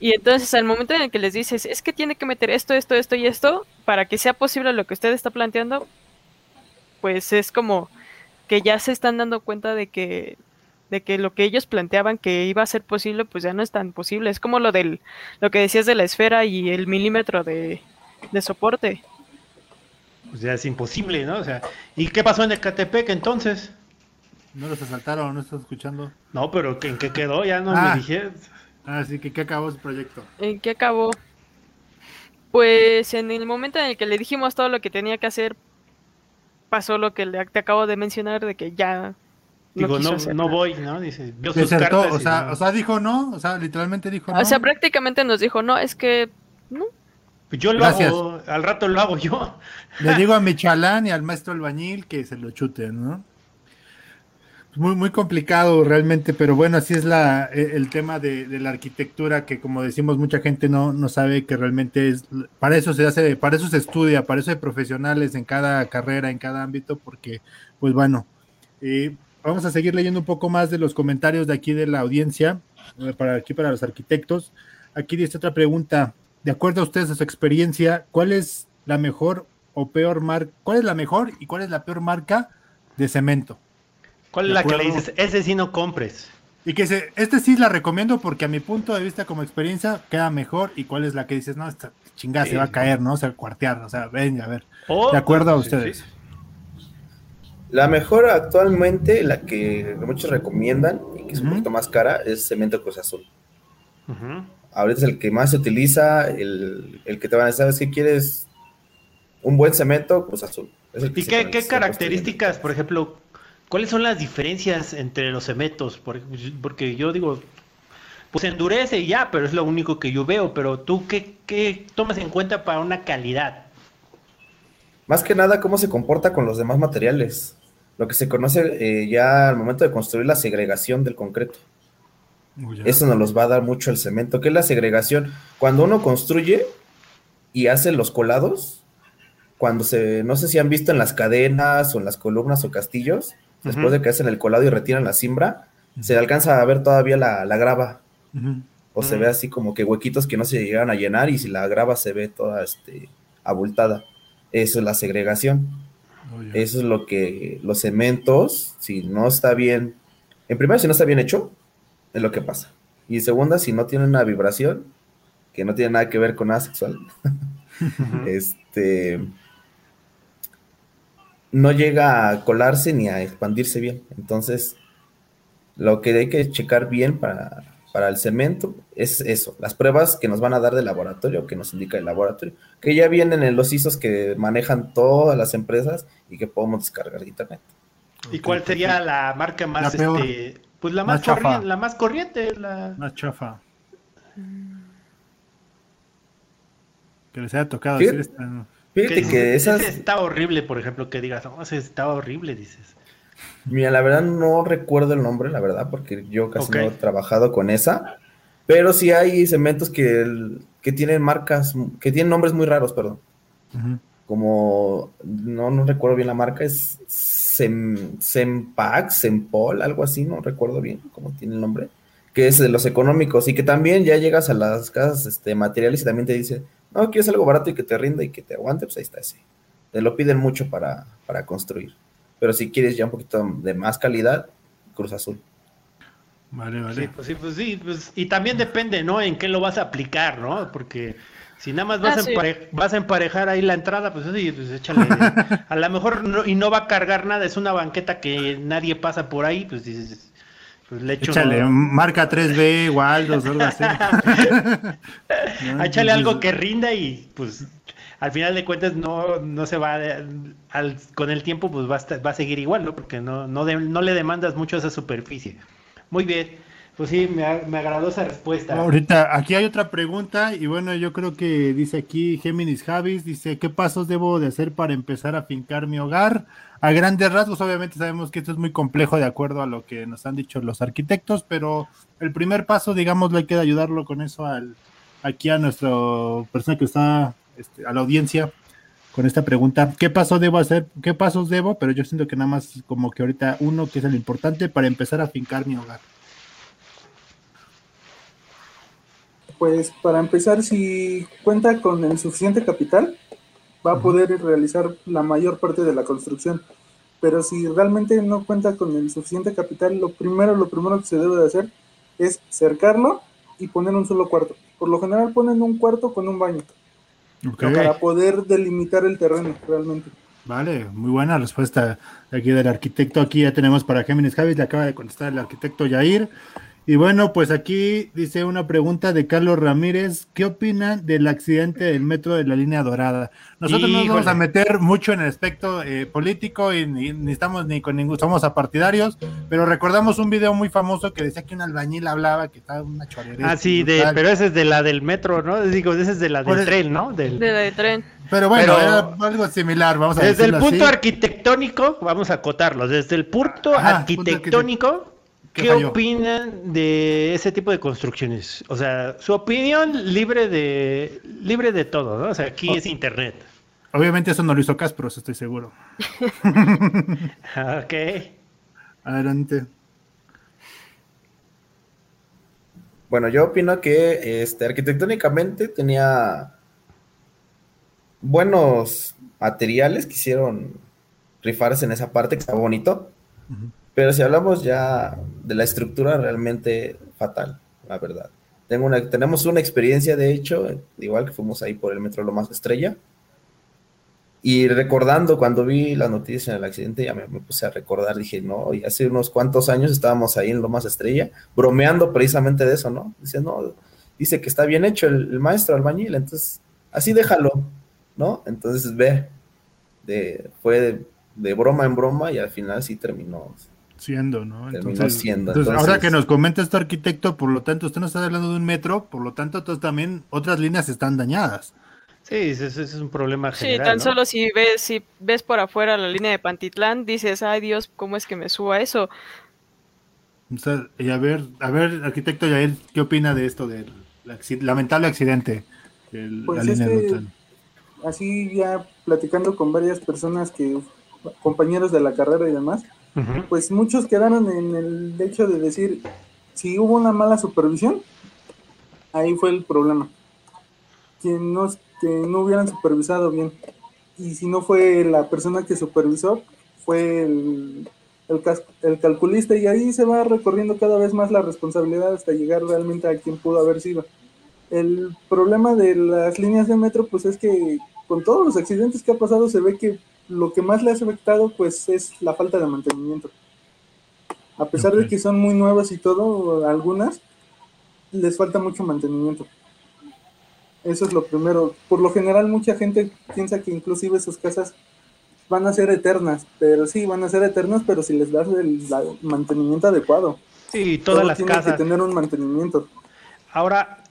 Y entonces al momento en el que les dices, es que tiene que meter esto, esto, esto y esto, para que sea posible lo que usted está planteando, pues es como que ya se están dando cuenta de que de que lo que ellos planteaban que iba a ser posible, pues ya no es tan posible. Es como lo del, lo que decías de la esfera y el milímetro de, soporte. Pues ya es imposible, ¿no? O sea, ¿y qué pasó en el Ecatepec entonces? No los asaltaron, no estás escuchando. No, pero ¿en qué quedó? Ya no me ah. dije. Ah, sí, que ¿qué acabó ese proyecto? ¿En qué acabó? Pues en el momento en el que le dijimos todo lo que tenía que hacer, pasó lo que te acabo de mencionar, de que ya Digo, no, no, voy, ¿no? Dice, vio sus cartas o, sea, o sea, dijo no, o sea, literalmente dijo no. O sea, prácticamente nos dijo, no, es que no. Pues yo lo hago, al rato lo hago yo. Le digo a Michalán y al maestro albañil que se lo chuten, ¿no? Muy, muy complicado realmente, pero bueno, así es la, e, el tema de, de, la arquitectura, que como decimos, mucha gente no, no sabe que realmente es, para eso se hace, para eso se estudia, para eso hay profesionales en cada carrera, en cada ámbito, porque, pues bueno, eh, vamos a seguir leyendo un poco más de los comentarios de aquí de la audiencia, eh, para aquí para los arquitectos. Aquí dice otra pregunta. De acuerdo a ustedes, a su experiencia, ¿cuál es la mejor o peor marca? ¿Cuál es la mejor y cuál es la peor marca de cemento? ¿Cuál es la que le dices? Ese sí no compres. Y que se, este sí la recomiendo porque a mi punto de vista como experiencia queda mejor. ¿Y cuál es la que dices? No, esta chingada se va a caer, ¿no? O sea, cuartear, o sea, venga, a ver. Oh, de acuerdo a ustedes. La mejor actualmente, la que muchos recomiendan y que es un poquito más cara, es cemento Cruz Azul. Ahorita es el que más se utiliza, el, que te van a decir, ¿sabes qué quieres? Un buen cemento, Cruz Azul. ¿Y qué, características, por ejemplo, cuáles son las diferencias entre los cementos? Porque yo digo, pues endurece y ya, pero es lo único que yo veo. Pero tú, ¿qué, qué tomas en cuenta para una calidad? Más que nada, cómo se comporta con los demás materiales lo que se conoce eh, ya al momento de construir la segregación del concreto. Eso nos los va a dar mucho el cemento. ¿Qué es la segregación? Cuando uno construye y hace los colados, cuando se, no sé si han visto en las cadenas o en las columnas o castillos, después de que hacen el colado y retiran la simbra, se alcanza a ver todavía la, grava. O se ve así como que huequitos que no se llegan a llenar y si la grava se ve toda este, abultada. Eso es la segregación. Eso es lo que los cementos, si no está bien, en primera, si no está bien hecho, es lo que pasa. Y en segunda, si no tiene una vibración, que no tiene nada que ver con nada sexual, este, no llega a colarse ni a expandirse bien. Entonces, lo que hay que checar bien para para el cemento es eso, las pruebas que nos van a dar del laboratorio, que nos indica el laboratorio, que ya vienen en los ISOs que manejan todas las empresas y que podemos descargar de internet. ¿Y cuál sería la marca más, este, pues la más, corriente, la más corriente, la más chafa? Que les haya tocado decir esta... Fíjate que, esas... está horrible, por ejemplo, que digas, oh, ese está horrible, dices. Mira, la verdad no recuerdo el nombre, la verdad, porque yo casi no he trabajado con esa. Pero sí hay cementos que, que tienen marcas, que tienen nombres muy raros, perdón. Como, no, no recuerdo bien la marca, es Sem, Sempac, Sempol, algo así, no recuerdo bien cómo tiene el nombre. Que es de los económicos y que también ya llegas a las casas este, materiales y también te dice, no, quieres algo barato y que te rinda y que te aguante, pues ahí está ese. Te lo piden mucho para, para construir. Pero si quieres ya un poquito de más calidad, Cruz Azul. Vale, vale. Sí, pues sí, pues sí, pues, y también depende, ¿no? En qué lo vas a aplicar, ¿no? Porque si nada más vas, ah, a, vas a emparejar ahí la entrada, pues sí, pues échale. a lo mejor no, y no va a cargar nada, es una banqueta que nadie pasa por ahí, pues dices, pues le echo. Échale, marca 3B, Waldos, algo así. échale algo que rinda y pues al final de cuentas no, no se va, al, con el tiempo pues va a, va a seguir igual, ¿no? Porque no, no, no le demandas mucho esa superficie. Muy bien, pues sí, me, me, agradó esa respuesta. Ahorita, aquí hay otra pregunta y bueno, yo creo que dice aquí Géminis Javis, dice, ¿qué pasos debo de hacer para empezar a fincar mi hogar? A grandes rasgos, obviamente sabemos que esto es muy complejo de acuerdo a lo que nos han dicho los arquitectos, pero el primer paso, digamos, hay que ayudarlo con eso al, aquí a nuestra persona que está este, a la audiencia con esta pregunta. ¿Qué paso debo hacer? ¿Qué pasos debo? Pero yo siento que nada más como que ahorita uno que es el importante para empezar a fincar mi hogar. Pues para empezar, si cuenta con el suficiente capital, va a poder realizar la mayor parte de la construcción. Pero si realmente no cuenta con el suficiente capital, lo primero, lo primero que se debe de hacer es cercarlo y poner un solo cuarto. Por lo general ponen un cuarto con un baño. Para poder delimitar el terreno realmente. Vale, muy buena respuesta aquí del arquitecto. Aquí ya tenemos para Géminis Javis, le acaba de contestar el arquitecto Yair. Y bueno, pues aquí dice una pregunta de Carlos Ramírez. ¿Qué opinan del accidente del metro de la línea dorada? Nosotros no nos vamos a meter mucho en el aspecto eh, político y ni, estamos ni con ningún, somos apartidarios, pero recordamos un video muy famoso que decía que un albañil hablaba que estaba una chorrería. Ah, sí, de, pero ese es de la del metro, ¿no? Digo, ese es de la del tren, ¿no? Del... De la del tren. Pero bueno, era algo similar, vamos a Desde el punto arquitectónico, vamos a acotarlo, desde el punto arquitectónico ¿Qué opinan de ese tipo de construcciones? O sea, su opinión libre de libre de todo, ¿no? O sea, aquí es internet. Obviamente eso no lo hizo Caspros, estoy seguro. ok. Adelante. Bueno, yo opino que este, arquitectónicamente tenía buenos materiales que hicieron rifarse en esa parte, que está bonito. Pero si hablamos ya de la estructura, realmente fatal, la verdad. Tengo una, tenemos una experiencia, de hecho, igual que fuimos ahí por el metro Lomas Estrella. Y recordando cuando vi la noticia del accidente, ya me, puse a recordar, dije, no, y hace unos cuantos años estábamos ahí en Lomas Estrella, bromeando precisamente de eso, ¿no? Dice, no, dice que está bien hecho el, el maestro albañil, entonces, así déjalo, ¿no? Entonces, ve, de, fue de, broma en broma y al final sí terminó siendo, ¿no? Siendo. Entonces, ahora que nos comenta este arquitecto, por lo tanto, usted no está hablando de un metro, por lo tanto, entonces también otras líneas están dañadas. Sí, ese, es un problema general. Sí, tan solo si ves, si ves por afuera la línea de Pantitlán, dices, ay Dios, ¿cómo es que me suba eso? y a ver, a ver, arquitecto Yael, ¿qué opina de esto del lamentable accidente? pues la línea así ya platicando con varias personas que, compañeros de la carrera y demás, pues muchos quedaron en el hecho de decir, si hubo una mala supervisión, ahí fue el problema. Que no, que no hubieran supervisado bien. Y si no fue la persona que supervisó, fue el, el, el calculista y ahí se va recorriendo cada vez más la responsabilidad hasta llegar realmente a quien pudo haber sido. El problema de las líneas de metro, pues es que con todos los accidentes que ha pasado se ve que lo que más le ha afectado, pues es la falta de mantenimiento. A pesar de que son muy nuevas y todo, algunas, les falta mucho mantenimiento. Eso es lo primero. Por lo general, mucha gente piensa que inclusive sus casas van a ser eternas, pero sí, van a ser eternas, pero si les das el, mantenimiento adecuado. Sí, todas las casas. que tener un mantenimiento. Ahora,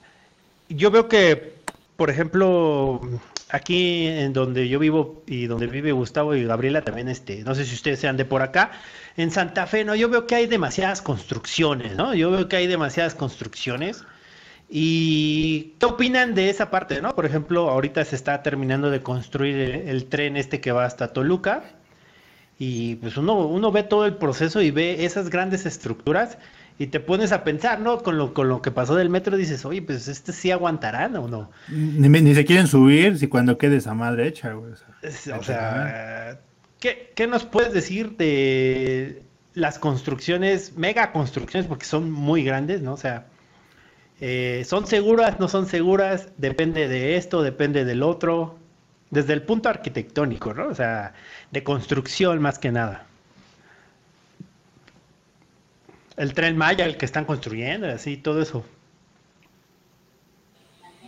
yo veo que, por ejemplo, aquí en donde yo vivo y donde vive Gustavo y Gabriela también, este, no sé si ustedes sean de por acá, en Santa Fe, ¿no? Yo veo que hay demasiadas construcciones, ¿no? Yo veo que hay demasiadas construcciones. ¿Y qué opinan de esa parte, no? Por ejemplo, ahorita se está terminando de construir el, tren este que va hasta Toluca. Y pues uno, uno ve todo el proceso y ve esas grandes estructuras y te pones a pensar, ¿no? Con lo, con lo que pasó del metro dices, oye, pues este sí aguantarán o no. Ni, se quieren subir si cuando quede esa madre hecha, güey. O sea, ¿qué, ¿qué, nos puedes decir de las construcciones, mega construcciones, porque son muy grandes, ¿no? O sea, eh, ¿son seguras, no son seguras? Depende de esto, depende del otro. Desde el punto arquitectónico, ¿no? O sea, de construcción más que nada. El tren Maya, el que están construyendo, así, todo eso.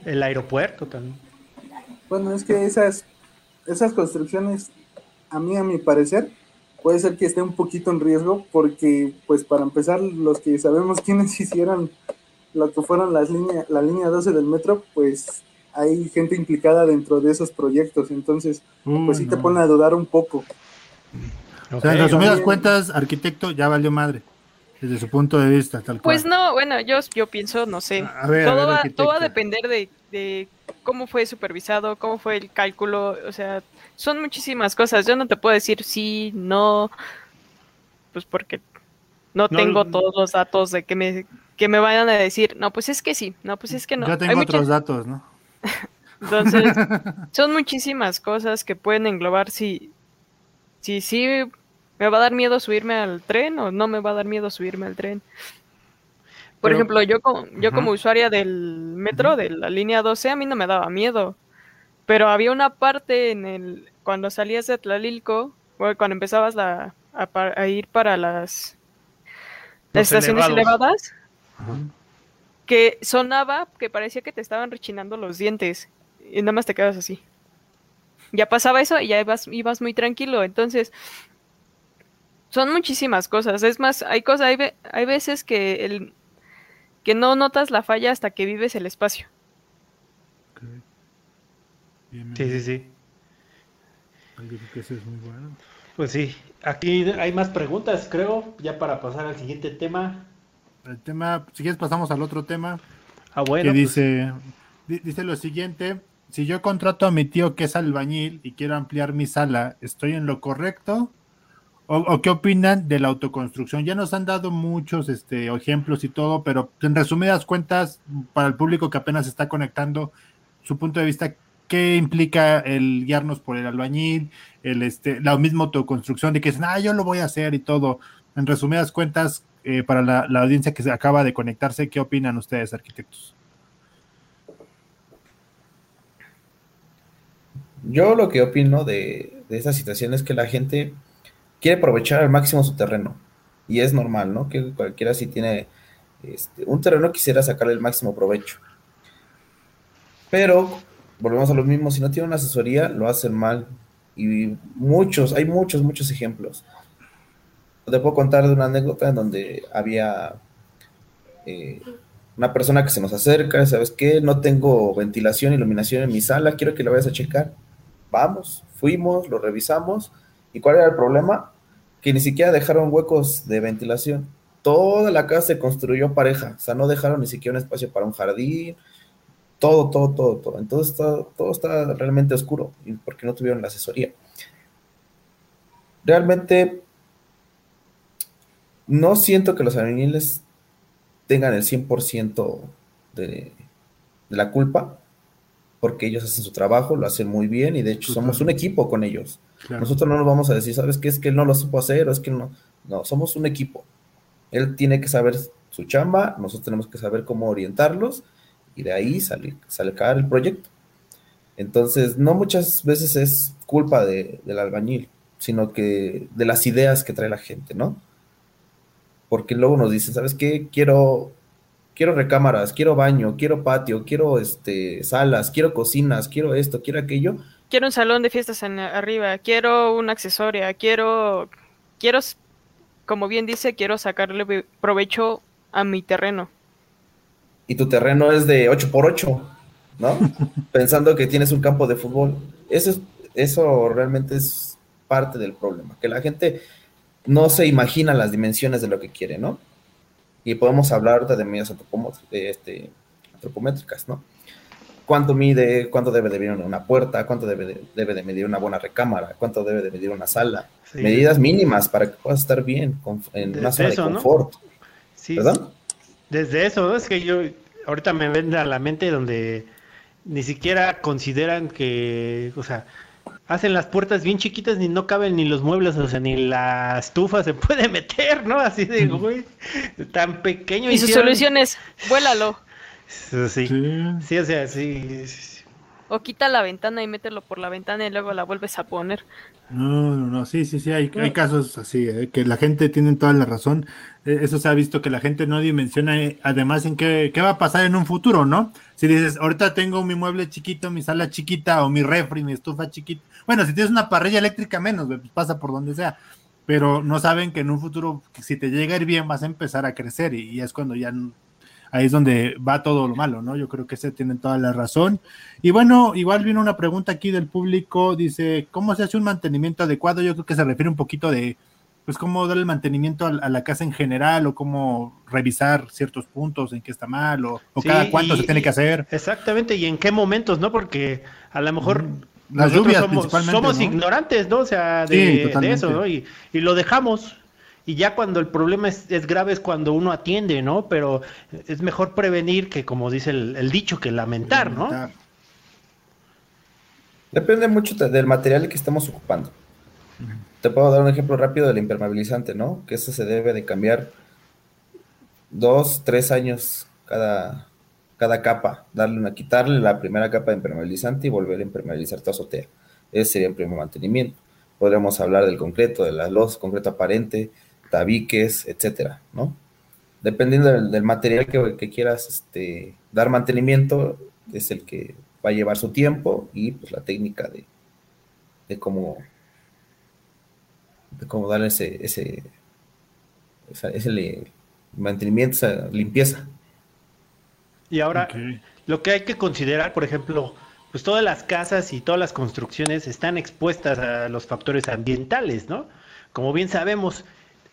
El aeropuerto también. Bueno, es que esas, esas construcciones, a mí, a mi parecer, puede ser que esté un poquito en riesgo, porque, pues, para empezar, los que sabemos quiénes hicieron lo que fueron las líneas, la línea 12 del metro, pues hay gente implicada dentro de esos proyectos, entonces, pues sí te pone a dudar un poco. O sea, en resumidas cuentas, arquitecto ya valió madre desde su punto de vista, tal Pues no, bueno, yo, yo pienso, no sé. todo, va, todo va a depender de, cómo fue supervisado, cómo fue el cálculo, o sea, son muchísimas cosas. Yo no te puedo decir sí, no, pues porque no, tengo todos los datos de que me, que me vayan a decir, no, pues es que sí, no, pues es que no. Yo tengo otros datos, ¿no? Entonces, son muchísimas cosas que pueden englobar si, si sí ¿Me va a dar miedo subirme al tren o no me va a dar miedo subirme al tren? Por ejemplo, yo como, yo como usuaria del metro, de la línea 12, a mí no me daba miedo. Pero había una parte en el, cuando salías de Tlalilco, cuando empezabas a, ir para las, estaciones elevadas, que sonaba que parecía que te estaban rechinando los dientes. Y nada más te quedas así. Ya pasaba eso y ya ibas, ibas muy tranquilo. Entonces, son muchísimas cosas. Es más, hay cosas, hay, hay veces que el que no notas la falla hasta que vives el espacio. sí, sí, sí. es muy bueno. Pues sí, aquí hay más preguntas, creo, ya para pasar al siguiente tema. El tema, si quieres pasamos al otro tema. Ah, bueno. Que pues. dice, dice lo siguiente, si yo contrato a mi tío que es albañil y quiero ampliar mi sala, ¿estoy en lo correcto? O, qué opinan de la autoconstrucción. Ya nos han dado muchos este, ejemplos y todo, pero en resumidas cuentas, para el público que apenas está conectando, su punto de vista, ¿qué implica el guiarnos por el albañil, el, este, la misma autoconstrucción de que dicen, ah, yo lo voy a hacer y todo? En resumidas cuentas, eh, para la, la audiencia que se acaba de conectarse, ¿qué opinan ustedes, arquitectos? Yo lo que opino de, de esta situación es que la gente quiere aprovechar al máximo su terreno. Y es normal, ¿no? Que cualquiera si tiene este, un terreno quisiera sacarle el máximo provecho. Pero, volvemos a lo mismo, si no tiene una asesoría, lo hacen mal. Y muchos, hay muchos, muchos ejemplos. Te puedo contar de una anécdota en donde había eh, una persona que se nos acerca, ¿sabes qué? No tengo ventilación, iluminación en mi sala, quiero que lo vayas a checar. Vamos, fuimos, lo revisamos ¿Y cuál era el problema? Que ni siquiera dejaron huecos de ventilación. Toda la casa se construyó pareja, o sea, no dejaron ni siquiera un espacio para un jardín, todo, todo, todo, todo. Entonces todo está realmente oscuro porque no tuvieron la asesoría. Realmente no siento que los albañiles tengan el 100% de, de la culpa, porque ellos hacen su trabajo, lo hacen muy bien y de hecho somos un equipo con ellos. Nosotros no nos vamos a decir, ¿sabes qué? Es que él no lo supo hacer o es que no. No, somos un equipo. Él tiene que saber su chamba, nosotros tenemos que saber cómo orientarlos y de ahí sale, caer el proyecto. Entonces, no muchas veces es culpa de, del albañil, sino que de las ideas que trae la gente, ¿no? Porque luego nos dicen, ¿sabes qué? Quiero, quiero recámaras, quiero baño, quiero patio, quiero este, salas, quiero cocinas, quiero esto, quiero aquello, quiero un salón de fiestas en, arriba, quiero una accesoria, quiero, quiero, como bien dice, quiero sacarle provecho a mi terreno. Y tu terreno es de 8x8, ¿no? Pensando que tienes un campo de fútbol. Eso, eso realmente es parte del problema, que la gente no se imagina las dimensiones de lo que quiere, ¿no? Y podemos hablar de medidas este, antropométricas, ¿no? Cuánto mide, cuánto debe de medir una puerta, cuánto debe de, debe de medir una buena recámara, cuánto debe de medir una sala. Medidas mínimas para que puedas estar bien en una zona de confort. Sí, ¿Perdón? Desde eso, es que yo ahorita me ven a la mente donde ni siquiera consideran que, o sea, hacen las puertas bien chiquitas ni no caben ni los muebles, o sea, ni la estufa se puede meter, ¿no? Así de, güey, tan pequeño. Y su solución es, vuélalo. Sí. sí. o sea, sí, O quita la ventana y mételo por la ventana y luego la vuelves a poner. No, no, no, sí, sí, sí, hay, hay casos así, ¿eh? que la gente tiene toda la razón. Eh, eso se ha visto que la gente no dimensiona, eh, además, en qué, qué va a pasar en un futuro, ¿no? Si dices, ahorita tengo mi mueble chiquito, mi sala chiquita, o mi refri, mi estufa chiquita. Bueno, si tienes una parrilla eléctrica menos, pues pasa por donde sea. Pero no saben que en un futuro, si te llega a ir bien, vas a empezar a crecer y, y es cuando ya ahí es donde va todo lo malo, ¿no? Yo creo que se tienen toda la razón. Y bueno, igual viene una pregunta aquí del público, dice, ¿cómo se hace un mantenimiento adecuado? Yo creo que se refiere un poquito de, pues, cómo dar el mantenimiento a, la casa en general o cómo revisar ciertos puntos en qué está mal o, cada cuánto se tiene que hacer. Exactamente, y en qué momentos, ¿no? Porque a lo mejor... Las lluvias somos, somos ignorantes, ¿no? O sea, de, eso, ¿no? Y, y lo dejamos, y ya cuando el problema es, grave es cuando uno atiende, ¿no? Pero es mejor prevenir que, como dice el, dicho, que lamentar, ¿no? Depende mucho del material que estamos ocupando. Te puedo dar un ejemplo rápido del impermeabilizante, ¿no? Que eso se debe de cambiar dos, tres años cada, cada capa, darle una, quitarle la primera capa de impermeabilizante y volver a impermeabilizar tu azotea. Ese sería el primer mantenimiento. Podríamos hablar del concreto, de la luz, concreto aparente, tabiques, etcétera, ¿no? Dependiendo del, material que, quieras este, dar mantenimiento, es el que va a llevar su tiempo y pues la técnica de, de cómo de cómo darle ese, ese, ese mantenimiento, esa limpieza. Y ahora, lo que hay que considerar, por ejemplo, pues todas las casas y todas las construcciones están expuestas a los factores ambientales, ¿no? Como bien sabemos,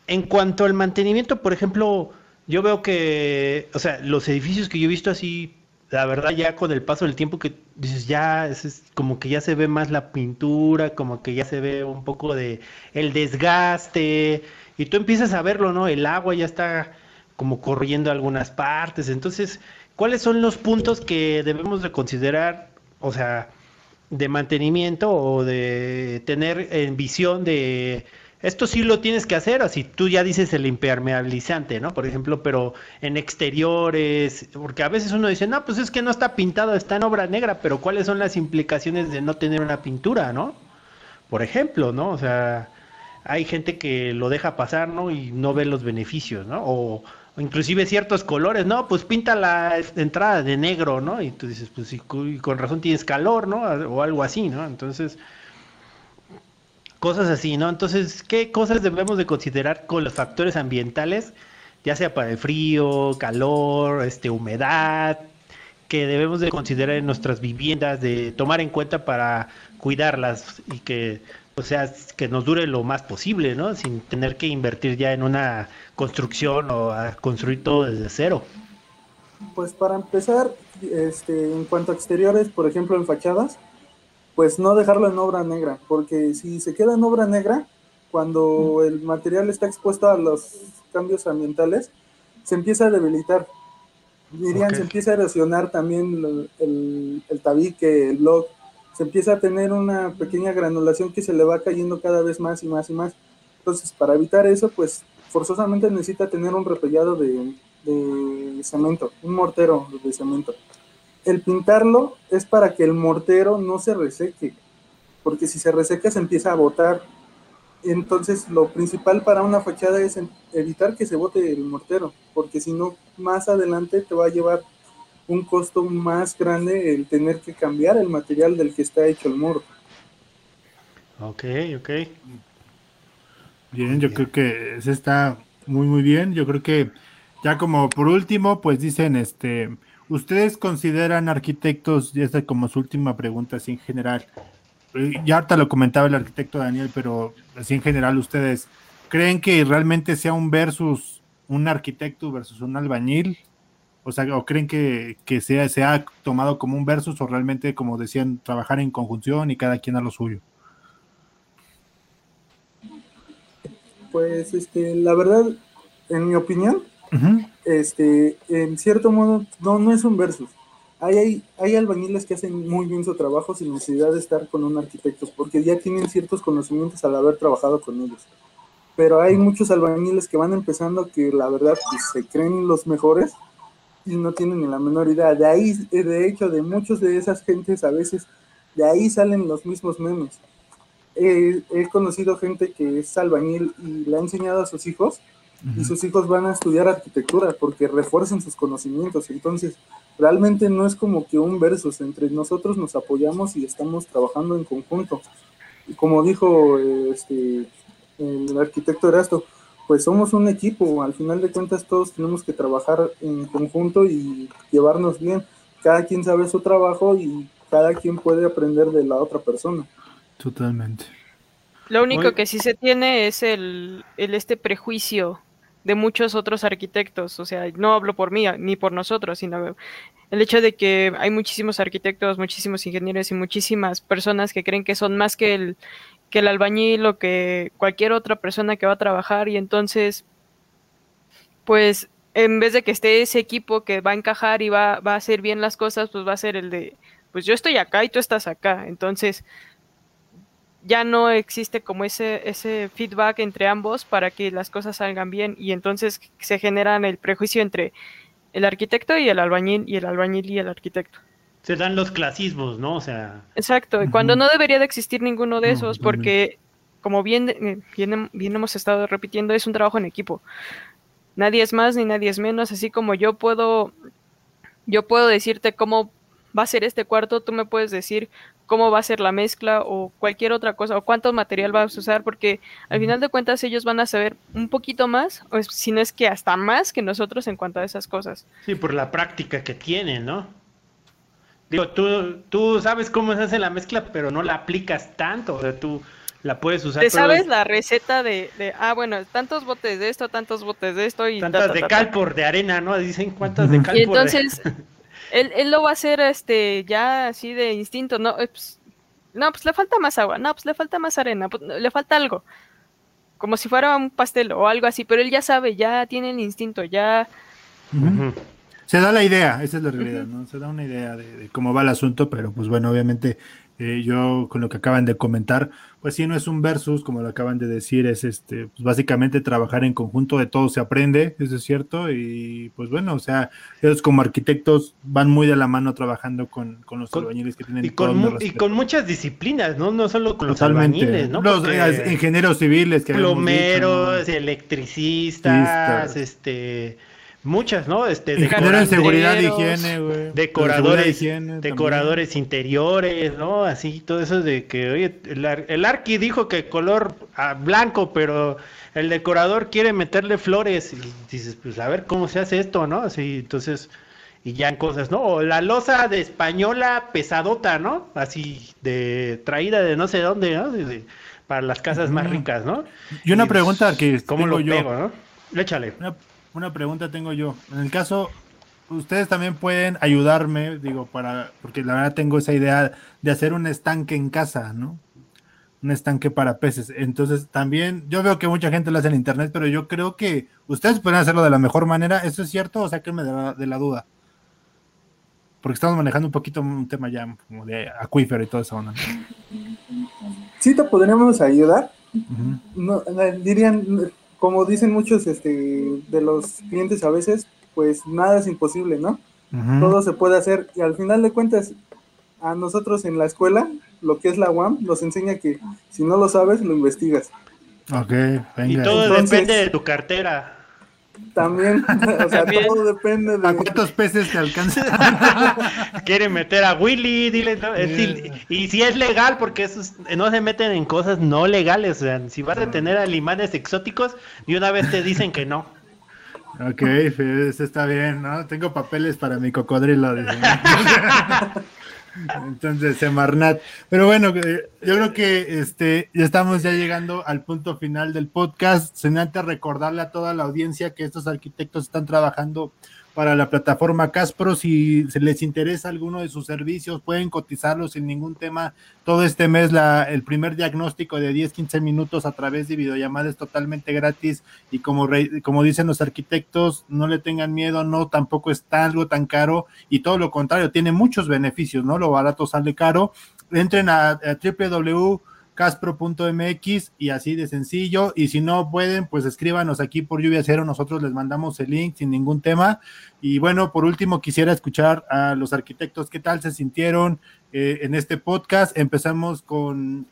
en cuanto al mantenimiento, por ejemplo, yo veo que, o sea, los edificios que yo he visto así, la verdad ya con el paso del tiempo que dices, ya, es, como que ya se ve más la pintura, como que ya se ve un poco de el desgaste, y tú empiezas a verlo, ¿no? El agua ya está como corriendo algunas partes, entonces, ¿cuáles son los puntos que debemos de considerar, o sea, de mantenimiento o de tener en visión de esto sí lo tienes que hacer, así tú ya dices el impermeabilizante, ¿no? Por ejemplo, pero en exteriores, porque a veces uno dice, no, pues es que no está pintado, está en obra negra, pero ¿cuáles son las implicaciones de no tener una pintura, ¿no? Por ejemplo, ¿no? O sea, hay gente que lo deja pasar, ¿no? Y no ve los beneficios, ¿no? O, inclusive ciertos colores, no, pues pinta la entrada de negro, ¿no? Y tú dices, pues sí, con razón tienes calor, ¿no? O algo así, ¿no? Entonces, cosas así, ¿no? Entonces, ¿qué cosas debemos de considerar con los factores ambientales, ya sea para el frío, calor, este, humedad, que debemos de considerar en nuestras viviendas, de tomar en cuenta para cuidarlas y que, o sea, que nos dure lo más posible, ¿no? Sin tener que invertir ya en una construcción o construir todo desde cero. Pues para empezar, este, en cuanto a exteriores, por ejemplo, en fachadas, pues no dejarlo en obra negra, porque si se queda en obra negra, cuando el material está expuesto a los cambios ambientales, se empieza a debilitar. Dirían, se empieza a erosionar también el, el, tabique, el blog, se empieza a tener una pequeña granulación que se le va cayendo cada vez más y más y más. Entonces, para evitar eso, pues forzosamente necesita tener un repellado de, de cemento, un mortero de cemento el pintarlo es para que el mortero no se reseque, porque si se reseca se empieza a botar. Entonces lo principal para una fachada es evitar que se bote el mortero, porque si no, más adelante te va a llevar un costo más grande el tener que cambiar el material del que está hecho el muro. Ok, ok. Bien, yo creo que ese está muy, muy bien. Yo creo que ya como por último, pues dicen, este, ¿Ustedes consideran arquitectos, y esta como su última pregunta, así en general, eh, ya ahorita lo comentaba el arquitecto Daniel, pero así en general, ¿ustedes creen que realmente sea un versus un arquitecto versus un albañil? O sea, ¿o creen que, sea, se ha tomado como un versus o realmente, como decían, trabajar en conjunción y cada quien a lo suyo? Pues, este, la verdad, en mi opinión, este, en cierto modo, no, no es un versus. Hay, hay, hay, albañiles que hacen muy bien su trabajo sin necesidad de estar con un arquitecto, porque ya tienen ciertos conocimientos al haber trabajado con ellos. Pero hay muchos albañiles que van empezando que la verdad pues, se creen los mejores y no tienen ni la menor idea. De ahí, de hecho, de muchos de esas gentes a veces, de ahí salen los mismos memes. he conocido gente que es albañil y le ha enseñado a sus hijos y sus hijos van a estudiar arquitectura porque refuerzan sus conocimientos. Entonces, realmente no es como que un versus, entre nosotros nos apoyamos y estamos trabajando en conjunto. Y como dijo este, el arquitecto Erasto, pues somos un equipo, al final de cuentas todos tenemos que trabajar en conjunto y llevarnos bien. Cada quien sabe su trabajo y cada quien puede aprender de la otra persona. Totalmente. Lo único que sí se tiene es el, el este prejuicio de muchos otros arquitectos. O sea, no hablo por mí ni por nosotros, sino el hecho de que hay muchísimos arquitectos, muchísimos ingenieros y muchísimas personas que creen que son más que el, que el albañil o que cualquier otra persona que va a trabajar y entonces, pues en vez de que esté ese equipo que va a encajar y va, va a hacer bien las cosas, pues va a ser el de, pues yo estoy acá y tú estás acá. Entonces, ya no existe como ese, ese feedback entre ambos para que las cosas salgan bien y entonces se generan el prejuicio entre el arquitecto y el albañil y el albañil y el arquitecto. Se dan los clasismos, ¿no? O sea. Exacto, y cuando no debería de existir ninguno de esos, porque como bien, eh, bien, bien hemos estado repitiendo, es un trabajo en equipo. Nadie es más ni nadie es menos, así como yo puedo, yo puedo decirte cómo va a ser este cuarto, tú me puedes decir cómo va a ser la mezcla o cualquier otra cosa, o cuánto material vas a usar, porque al final de cuentas ellos van a saber un poquito más, o si no es que hasta más que nosotros en cuanto a esas cosas. Sí, por la práctica que tienen, ¿no? Digo, tú, tú sabes cómo se hace la mezcla, pero no la aplicas tanto, o sea, tú la puedes usar. Te sabes la receta de, de, ah, bueno, tantos botes de esto, tantos botes de esto y... Tantas de cal por de arena, ¿no? Dicen cuántas de cal y entonces... él, él, lo va a hacer este ya así de instinto, no, eh, pues, no, pues le falta más agua, no, pues le falta más arena, pues, le falta algo. Como si fuera un pastel o algo así, pero él ya sabe, ya tiene el instinto, ya... Se da la idea, esa es la realidad, ¿no? Se da una idea de, cómo va el asunto, pero pues bueno, obviamente eh, yo con lo que acaban de comentar, pues sí, no es un versus, como lo acaban de decir, es este, pues básicamente trabajar en conjunto, de todo se aprende, eso es cierto, y pues bueno, o sea, ellos como arquitectos van muy de la mano trabajando con, los albañiles que tienen. Y con, y con muchas disciplinas, ¿no? No solo con los albañiles, ¿no? Los ingenieros civiles, que plomeros, electricistas, este Muchas, ¿no? Este, de seguridad higiene, güey. Decoradores, decoradores interiores, ¿no? Así, todo eso de que, oye, el, Arqui dijo que color ah, blanco, pero el decorador quiere meterle flores. Y dices, pues a ver cómo se hace esto, ¿no? Así, entonces, y ya en cosas, ¿no? O la losa de española pesadota, ¿no? Así, de traída de no sé dónde, ¿no? para las casas más ricas, ¿no? Y una pregunta que. ¿Cómo lo yo? pego, no? Échale una pregunta tengo yo. En el caso, ustedes también pueden ayudarme, digo, para, porque la verdad tengo esa idea de hacer un estanque en casa, ¿no? Un estanque para peces. Entonces, también, yo veo que mucha gente lo hace en internet, pero yo creo que ustedes pueden hacerlo de la mejor manera. ¿Eso es cierto o sáquenme de la, de la duda? Porque estamos manejando un poquito un tema ya como de acuífero y todo eso, ¿no? Sí, te podríamos ayudar. no, dirían, como dicen muchos este, de los clientes a veces, pues nada es imposible, ¿no? Todo se puede hacer y al final de cuentas, a nosotros en la escuela, lo que es la UAM, nos enseña que si no lo sabes, lo investigas. Ok, venga. Y todo depende de tu cartera. También, o sea, todo depende de. ¿A cuántos peces te alcanza? Quiere meter a Willy, dile. y si es legal, porque esos no se meten en cosas no legales. O sea, si vas a tener alimanes exóticos, y una vez te dicen que no. Ok, eso está bien, ¿no? Tengo papeles para mi cocodrilo. Entonces, Semarnat. Pero bueno, eh, yo creo que este, ya estamos ya llegando al punto final del podcast. Sin recordarle a toda la audiencia que estos arquitectos están trabajando para la plataforma Caspro. Si se les interesa alguno de sus servicios, pueden cotizarlo sin ningún tema. Todo este mes, la, el primer diagnóstico de 10, 15 minutos a través de videollamada es totalmente gratis. Y como, como dicen los arquitectos, no le tengan miedo, no, tampoco está algo tan caro. Y todo lo contrario, tiene muchos beneficios, ¿no? Lo barato sale caro. Entren a, a www caspro.mx y así de sencillo. Y si no pueden, pues escríbanos aquí por Lluvia Cero, nosotros les mandamos el link sin ningún tema. Y bueno, por último, quisiera escuchar a los arquitectos qué tal se sintieron eh, en este podcast. Empezamos con,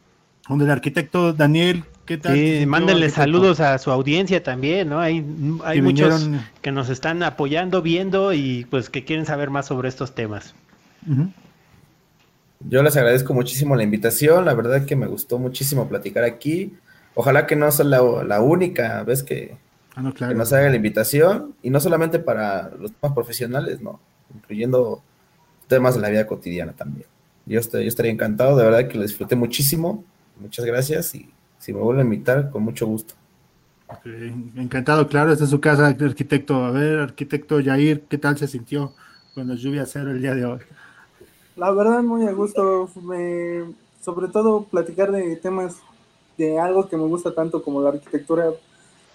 con el arquitecto Daniel. ¿Qué tal? Sí, mándenle saludos a su audiencia también, ¿no? Hay, hay muchos que nos están apoyando, viendo y pues que quieren saber más sobre estos temas. Yo les agradezco muchísimo la invitación, la verdad que me gustó muchísimo platicar aquí. Ojalá que no sea la, única vez que, ah, nos haga la invitación, y no solamente para los temas profesionales, no, incluyendo temas de la vida cotidiana también. Yo, estoy, yo estaría encantado, de verdad que lo disfruté muchísimo. Muchas gracias y si me vuelven a invitar, con mucho gusto. Encantado, claro, esta es su casa, arquitecto. A ver, arquitecto Yair, ¿qué tal se sintió cuando lluvia cero el día de hoy? La verdad, muy a gusto. sobre todo platicar de temas de algo que me gusta tanto como la arquitectura.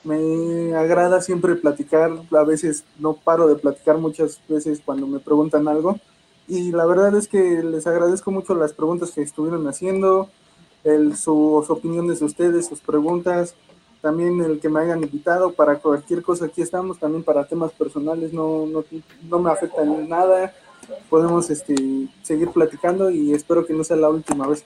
Me agrada siempre platicar. A veces no paro de platicar muchas veces cuando me preguntan algo. Y la verdad es que les agradezco mucho las preguntas que estuvieron haciendo, el, sus opiniones de ustedes, sus preguntas, también el que me hayan invitado para cualquier cosa. Aquí estamos también para temas personales, no, no, no me afecta en nada podemos este, seguir platicando y espero que no sea la última vez.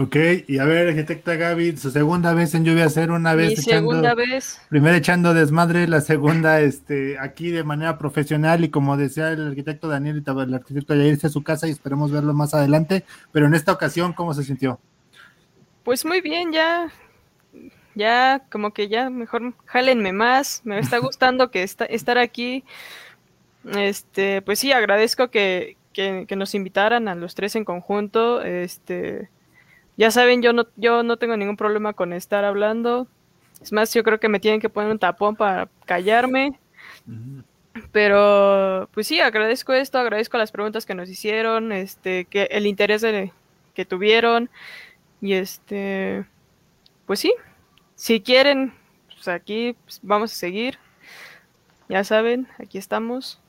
Ok, y a ver, arquitecta Gaby, su segunda vez en Lluvia Cero, una vez Mi segunda vez. Primero echando desmadre, la segunda este, aquí de manera profesional y como decía el arquitecto Daniel y el arquitecto ya irse a su casa y esperemos verlo más adelante, pero en esta ocasión, ¿cómo se sintió? Pues muy bien, ya, ya como que ya mejor jálenme más, me está gustando que estar aquí este, pues sí, agradezco que, nos invitaran a los tres en conjunto. Este, ya saben, yo no, yo no tengo ningún problema con estar hablando. Es más, yo creo que me tienen que poner un tapón para callarme. Pero, pues sí, agradezco esto, agradezco las preguntas que nos hicieron, este, que el interés que tuvieron. Y este, pues sí, si quieren, pues aquí pues, vamos a seguir. Ya saben, aquí estamos.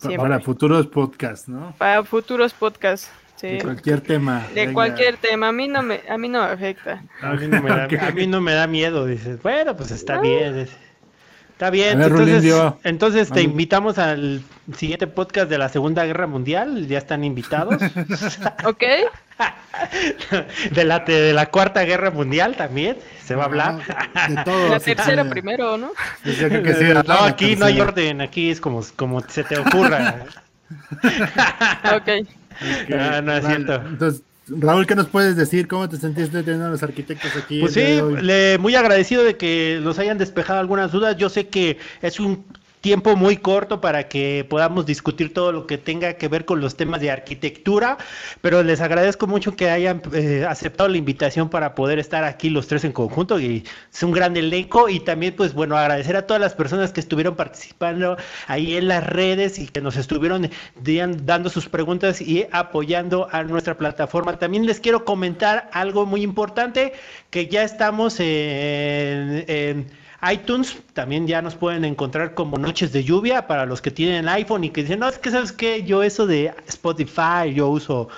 Para futuros podcasts, ¿no? Para futuros podcasts. Sí. De cualquier tema. De cualquier tema, a mí no me, a mí no me afecta. A mí no me da, a mí no me da miedo, dices. Bueno, pues está bien. Está bien, entonces, entonces te invitamos al siguiente podcast de la Segunda Guerra Mundial, ya están invitados. ok. De la, de la Cuarta Guerra Mundial también se va a hablar. la tercera primero, ¿no? no, aquí no hay orden, aquí es como, como se te ocurra. ok. Ah, no, es cierto. Entonces, Raúl, ¿qué nos puedes decir? ¿Cómo te sentiste teniendo a los arquitectos aquí? Pues sí, le, muy agradecido de que nos hayan despejado algunas dudas. Yo sé que es un tiempo muy corto para que podamos discutir todo lo que tenga que ver con los temas de arquitectura, pero les agradezco mucho que hayan eh, aceptado la invitación para poder estar aquí los tres en conjunto y es un gran elenco y también pues bueno agradecer a todas las personas que estuvieron participando ahí en las redes y que nos estuvieron dando sus preguntas y apoyando a nuestra plataforma. También les quiero comentar algo muy importante que ya estamos en iTunes también ya nos pueden encontrar como Noches de Lluvia para los que tienen iPhone y que dicen, no, es que sabes que yo eso de Spotify, yo uso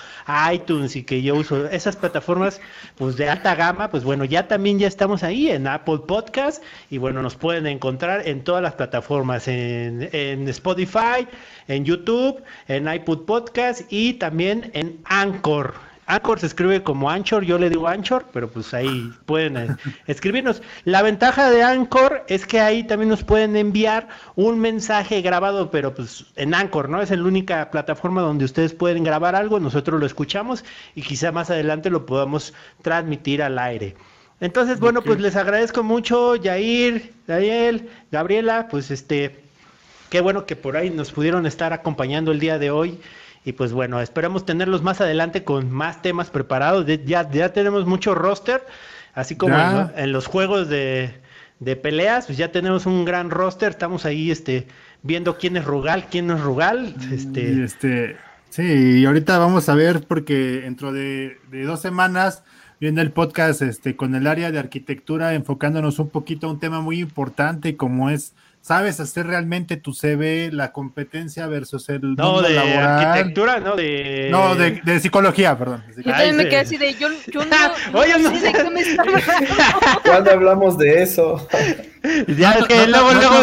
iTunes y que yo uso esas plataformas pues de alta gama, pues bueno, ya también ya estamos ahí en Apple Podcast y bueno, nos pueden encontrar en todas las plataformas, en, en Spotify, en YouTube, en iPod Podcast y también en Anchor. Anchor se escribe como Anchor, yo le digo Anchor, pero pues ahí pueden eh, escribirnos. La ventaja de Anchor es que ahí también nos pueden enviar un mensaje grabado, pero pues en Anchor, ¿no? Es la única plataforma donde ustedes pueden grabar algo, nosotros lo escuchamos y quizá más adelante lo podamos transmitir al aire. Entonces, bueno, pues les agradezco mucho, Yair, Daniel, Gabriela, pues este, qué bueno que por ahí nos pudieron estar acompañando el día de hoy. Y pues bueno, esperamos tenerlos más adelante con más temas preparados. Ya, ya tenemos mucho roster, así como en, los juegos de, peleas, pues ya tenemos un gran roster. Estamos ahí este, viendo quién es Rugal, quién no es Rugal. Este... este sí, y ahorita vamos a ver porque dentro de, de dos semanas viendo el podcast este, con el área de arquitectura, enfocándonos un poquito a un tema muy importante como es sabes hacer realmente tu CV, la competencia versus el no, mundo de arquitectura, no de no de, de psicología, perdón. Yo también me quedé así de yo, yo no, Oye, no, sé de qué me está ¿Cuándo hablamos de eso? Ya es que luego, luego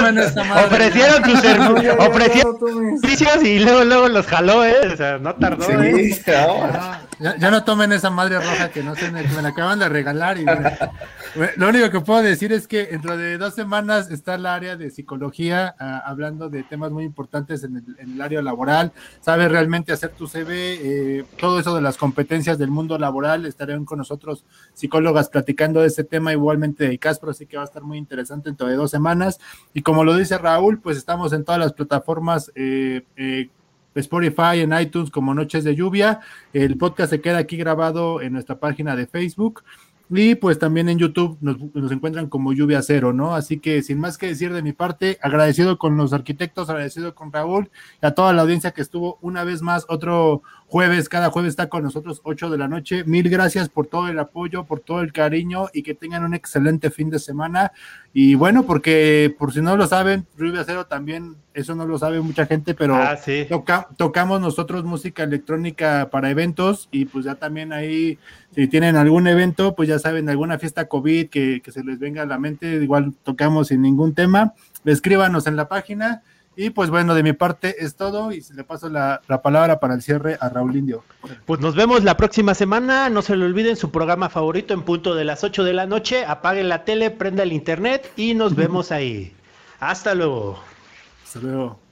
ofrecieron sus servicios y luego, luego los jaló, ¿eh? O sea, no tardó, sí, ¿eh? ya, no tomen esa madre roja que no sé, me la acaban de regalar. Y lo único que puedo decir es que dentro de dos semanas está el área de psicología ah, hablando de temas muy importantes en el, área laboral. Sabe realmente hacer tu CV, eh, todo eso de las competencias del mundo laboral. Estarán con nosotros psicólogas platicando de ese tema, igualmente de Caspro, así que va a estar muy interesante dentro de dos semanas. Y como lo dice Raúl, pues estamos en todas las plataformas. Eh, eh, Spotify, en iTunes como Noches de Lluvia. El podcast se queda aquí grabado en nuestra página de Facebook. Y pues también en YouTube nos, nos, encuentran como lluvia cero, ¿no? Así que sin más que decir de mi parte, agradecido con los arquitectos, agradecido con Raúl y a toda la audiencia que estuvo una vez más otro jueves, cada jueves está con nosotros 8 de la noche. Mil gracias por todo el apoyo, por todo el cariño y que tengan un excelente fin de semana. Y bueno, porque por si no lo saben, Lluvia Cero también, eso no lo sabe mucha gente, pero ah, tocamos nosotros música electrónica para eventos y pues ya también ahí, si tienen algún evento, pues ya saben, alguna fiesta COVID que, que se les venga a la mente, igual tocamos sin ningún tema. Escríbanos en la página y pues bueno, de mi parte es todo y le paso la, palabra para el cierre a Raúl Indio. Pues nos vemos la próxima semana, no se le olviden su programa favorito en punto de las 8 de la noche, apaguen la tele, prenda el internet y nos vemos ahí. Hasta luego. Hasta luego.